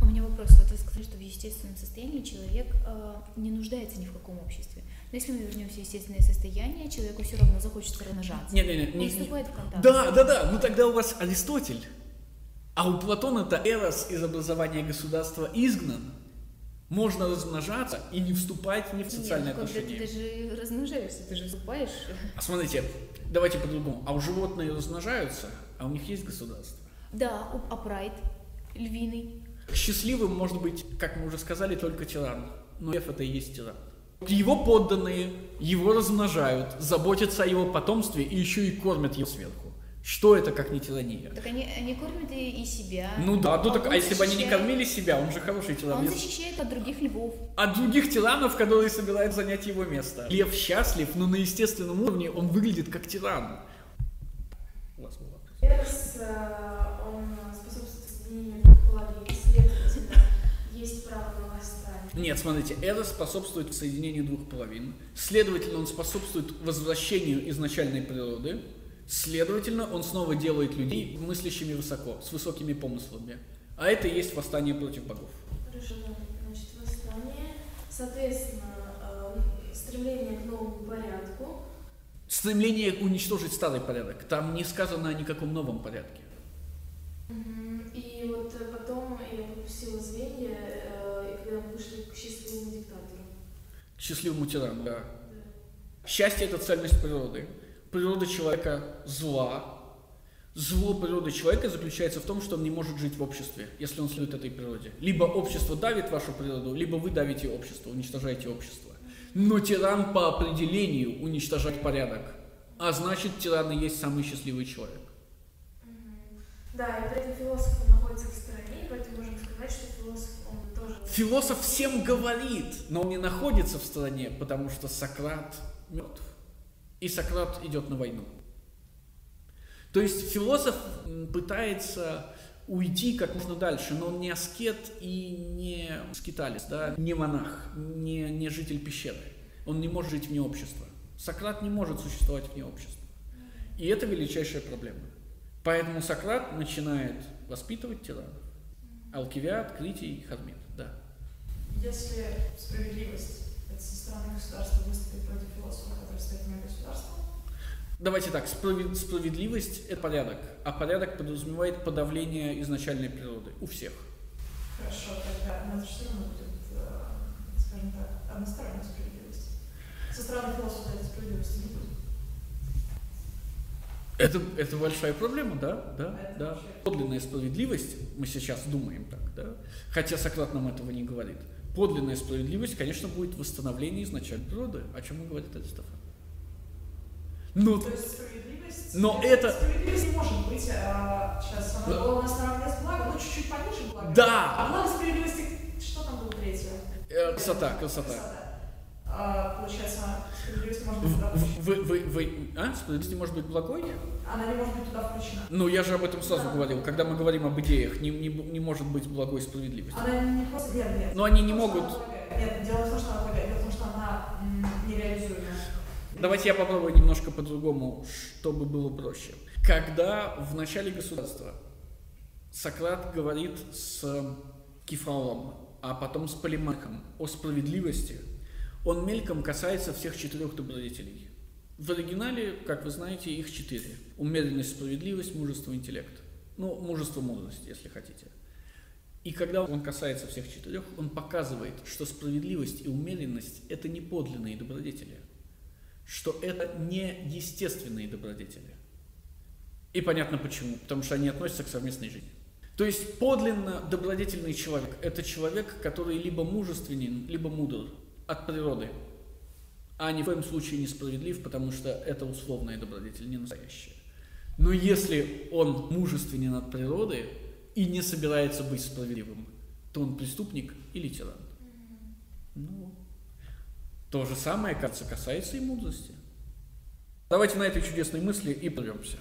У меня вопрос. Вот вы сказали, что в естественном состоянии человек э, не нуждается ни в каком обществе. Но если мы вернемся в естественное состояние, человеку все равно захочется размножаться. Нет, нет, нет. Он не, вступает не. в контакт. Да, да, да. Ну тогда у вас Аристотель. А у Платона это эрос из образования государства изгнан. Можно размножаться и не вступать ни в социальные Нет, отношения. ты даже размножаешься, ты же вступаешь. А смотрите, давайте по-другому. А у животные размножаются, а у них есть государство. Да, у- а прайд львиный. Счастливым может быть, как мы уже сказали, только тиран. Но лев это и есть тиран. Его подданные его размножают, заботятся о его потомстве и еще и кормят его сверху. Что это, как не тирания? Так они, они кормят и, и себя. Ну да, ну так, он а если бы они не защищает- кормили себя, он же хороший Он тиранец. защищает от других львов. От других тиранов, которые собираются занять его место. Лев счастлив, но на естественном уровне он выглядит как тиран. У вас был вопрос. Эрос, э, он Нет, смотрите, Эрос способствует соединению двух половин, следовательно, он способствует возвращению изначальной природы, следовательно, он снова делает людей мыслящими высоко, с высокими помыслами. А это и есть восстание против богов. Хорошо, значит, восстание. Соответственно, э, стремление к новому порядку. Стремление уничтожить старый порядок. Там не сказано о никаком новом порядке. Мгм. И вот э, потом я выпустила звенья, э, и когда мы вышли к счастливому диктатору. К счастливому тирану, да. Счастье – это цельность природы. Природа человека зла. Зло природы человека заключается в том, что он не может жить в обществе, если он следует этой природе. Либо общество давит вашу природу, либо вы давите общество, уничтожаете общество. Но тиран по определению уничтожает порядок. А значит, тиран и есть самый счастливый человек. Да, и при этом философ находится в стороне, и поэтому можем сказать, что философ он тоже... Философ всем говорит, но он не находится в стороне, потому что Сократ мертв. И Сократ идет на войну. То есть философ пытается уйти как можно дальше, но он не аскет и не скиталец, да, не монах, не, не житель пещеры. Он не может жить вне общества. Сократ не может существовать вне общества. И это величайшая проблема. Поэтому Сократ начинает воспитывать тиранов. Алкивиад, Критий, Хармет, да. Если справедливость это со стороны государства выступит против философа, который стоит на государством, Давайте так, справед- справедливость – это порядок, а порядок подразумевает подавление изначальной природы у всех. хорошо, тогда у нас все равно будет, э, скажем так, односторонняя справедливость. Со стороны философа этой справедливости не будет. Это, это большая проблема, да? Да, Это да. Подлинная справедливость, мы сейчас думаем так, да? Хотя Сократ нам этого не говорит. Подлинная справедливость, конечно, будет восстановление изначальной природы, о чем и говорит Аристофан. Ну, То есть справедливость... Но это- Справедливость может быть, а, сейчас она была у нас наравне с благом, ну чуть-чуть пониже блага. Да. А благо справедливости, что там было третье? э, красота, красота. А, получается, справедливость может быть туда включена. Вы, вы, вы, а? Справедливость не может быть благой? Она не может быть туда включена. Ну, я же об этом сразу Да. говорил. Когда мы говорим об идеях, не, не, не может быть благой справедливости. Она не просто... Нет, нет. Но они не могут... Нет, дело в том, что она предлагает. Дело в том, что она нереализуема. Давайте я попробую немножко по-другому, чтобы было проще. Когда в начале государства Сократ говорит с Кефраоном а потом с полимархом о справедливости, он мельком касается всех четырех добродетелей. В оригинале, как вы знаете, их четыре. Умеренность, справедливость, мужество, интеллект. Ну, мужество, мудрость, если хотите. И когда он касается всех четырех, он показывает, что справедливость и умеренность – это не подлинные добродетели, что это не естественные добродетели. И понятно почему, потому что они относятся к совместной жизни. То есть подлинно добродетельный человек – это человек, который либо мужественен, либо мудр от природы, а ни в коем случае несправедлив, потому что это условная добродетель, не настоящая. Но если он мужественен от природы и не собирается быть справедливым, то он преступник или тиран. Ну, то же самое, кажется, касается и мудрости. Давайте на этой чудесной мысли и прервемся.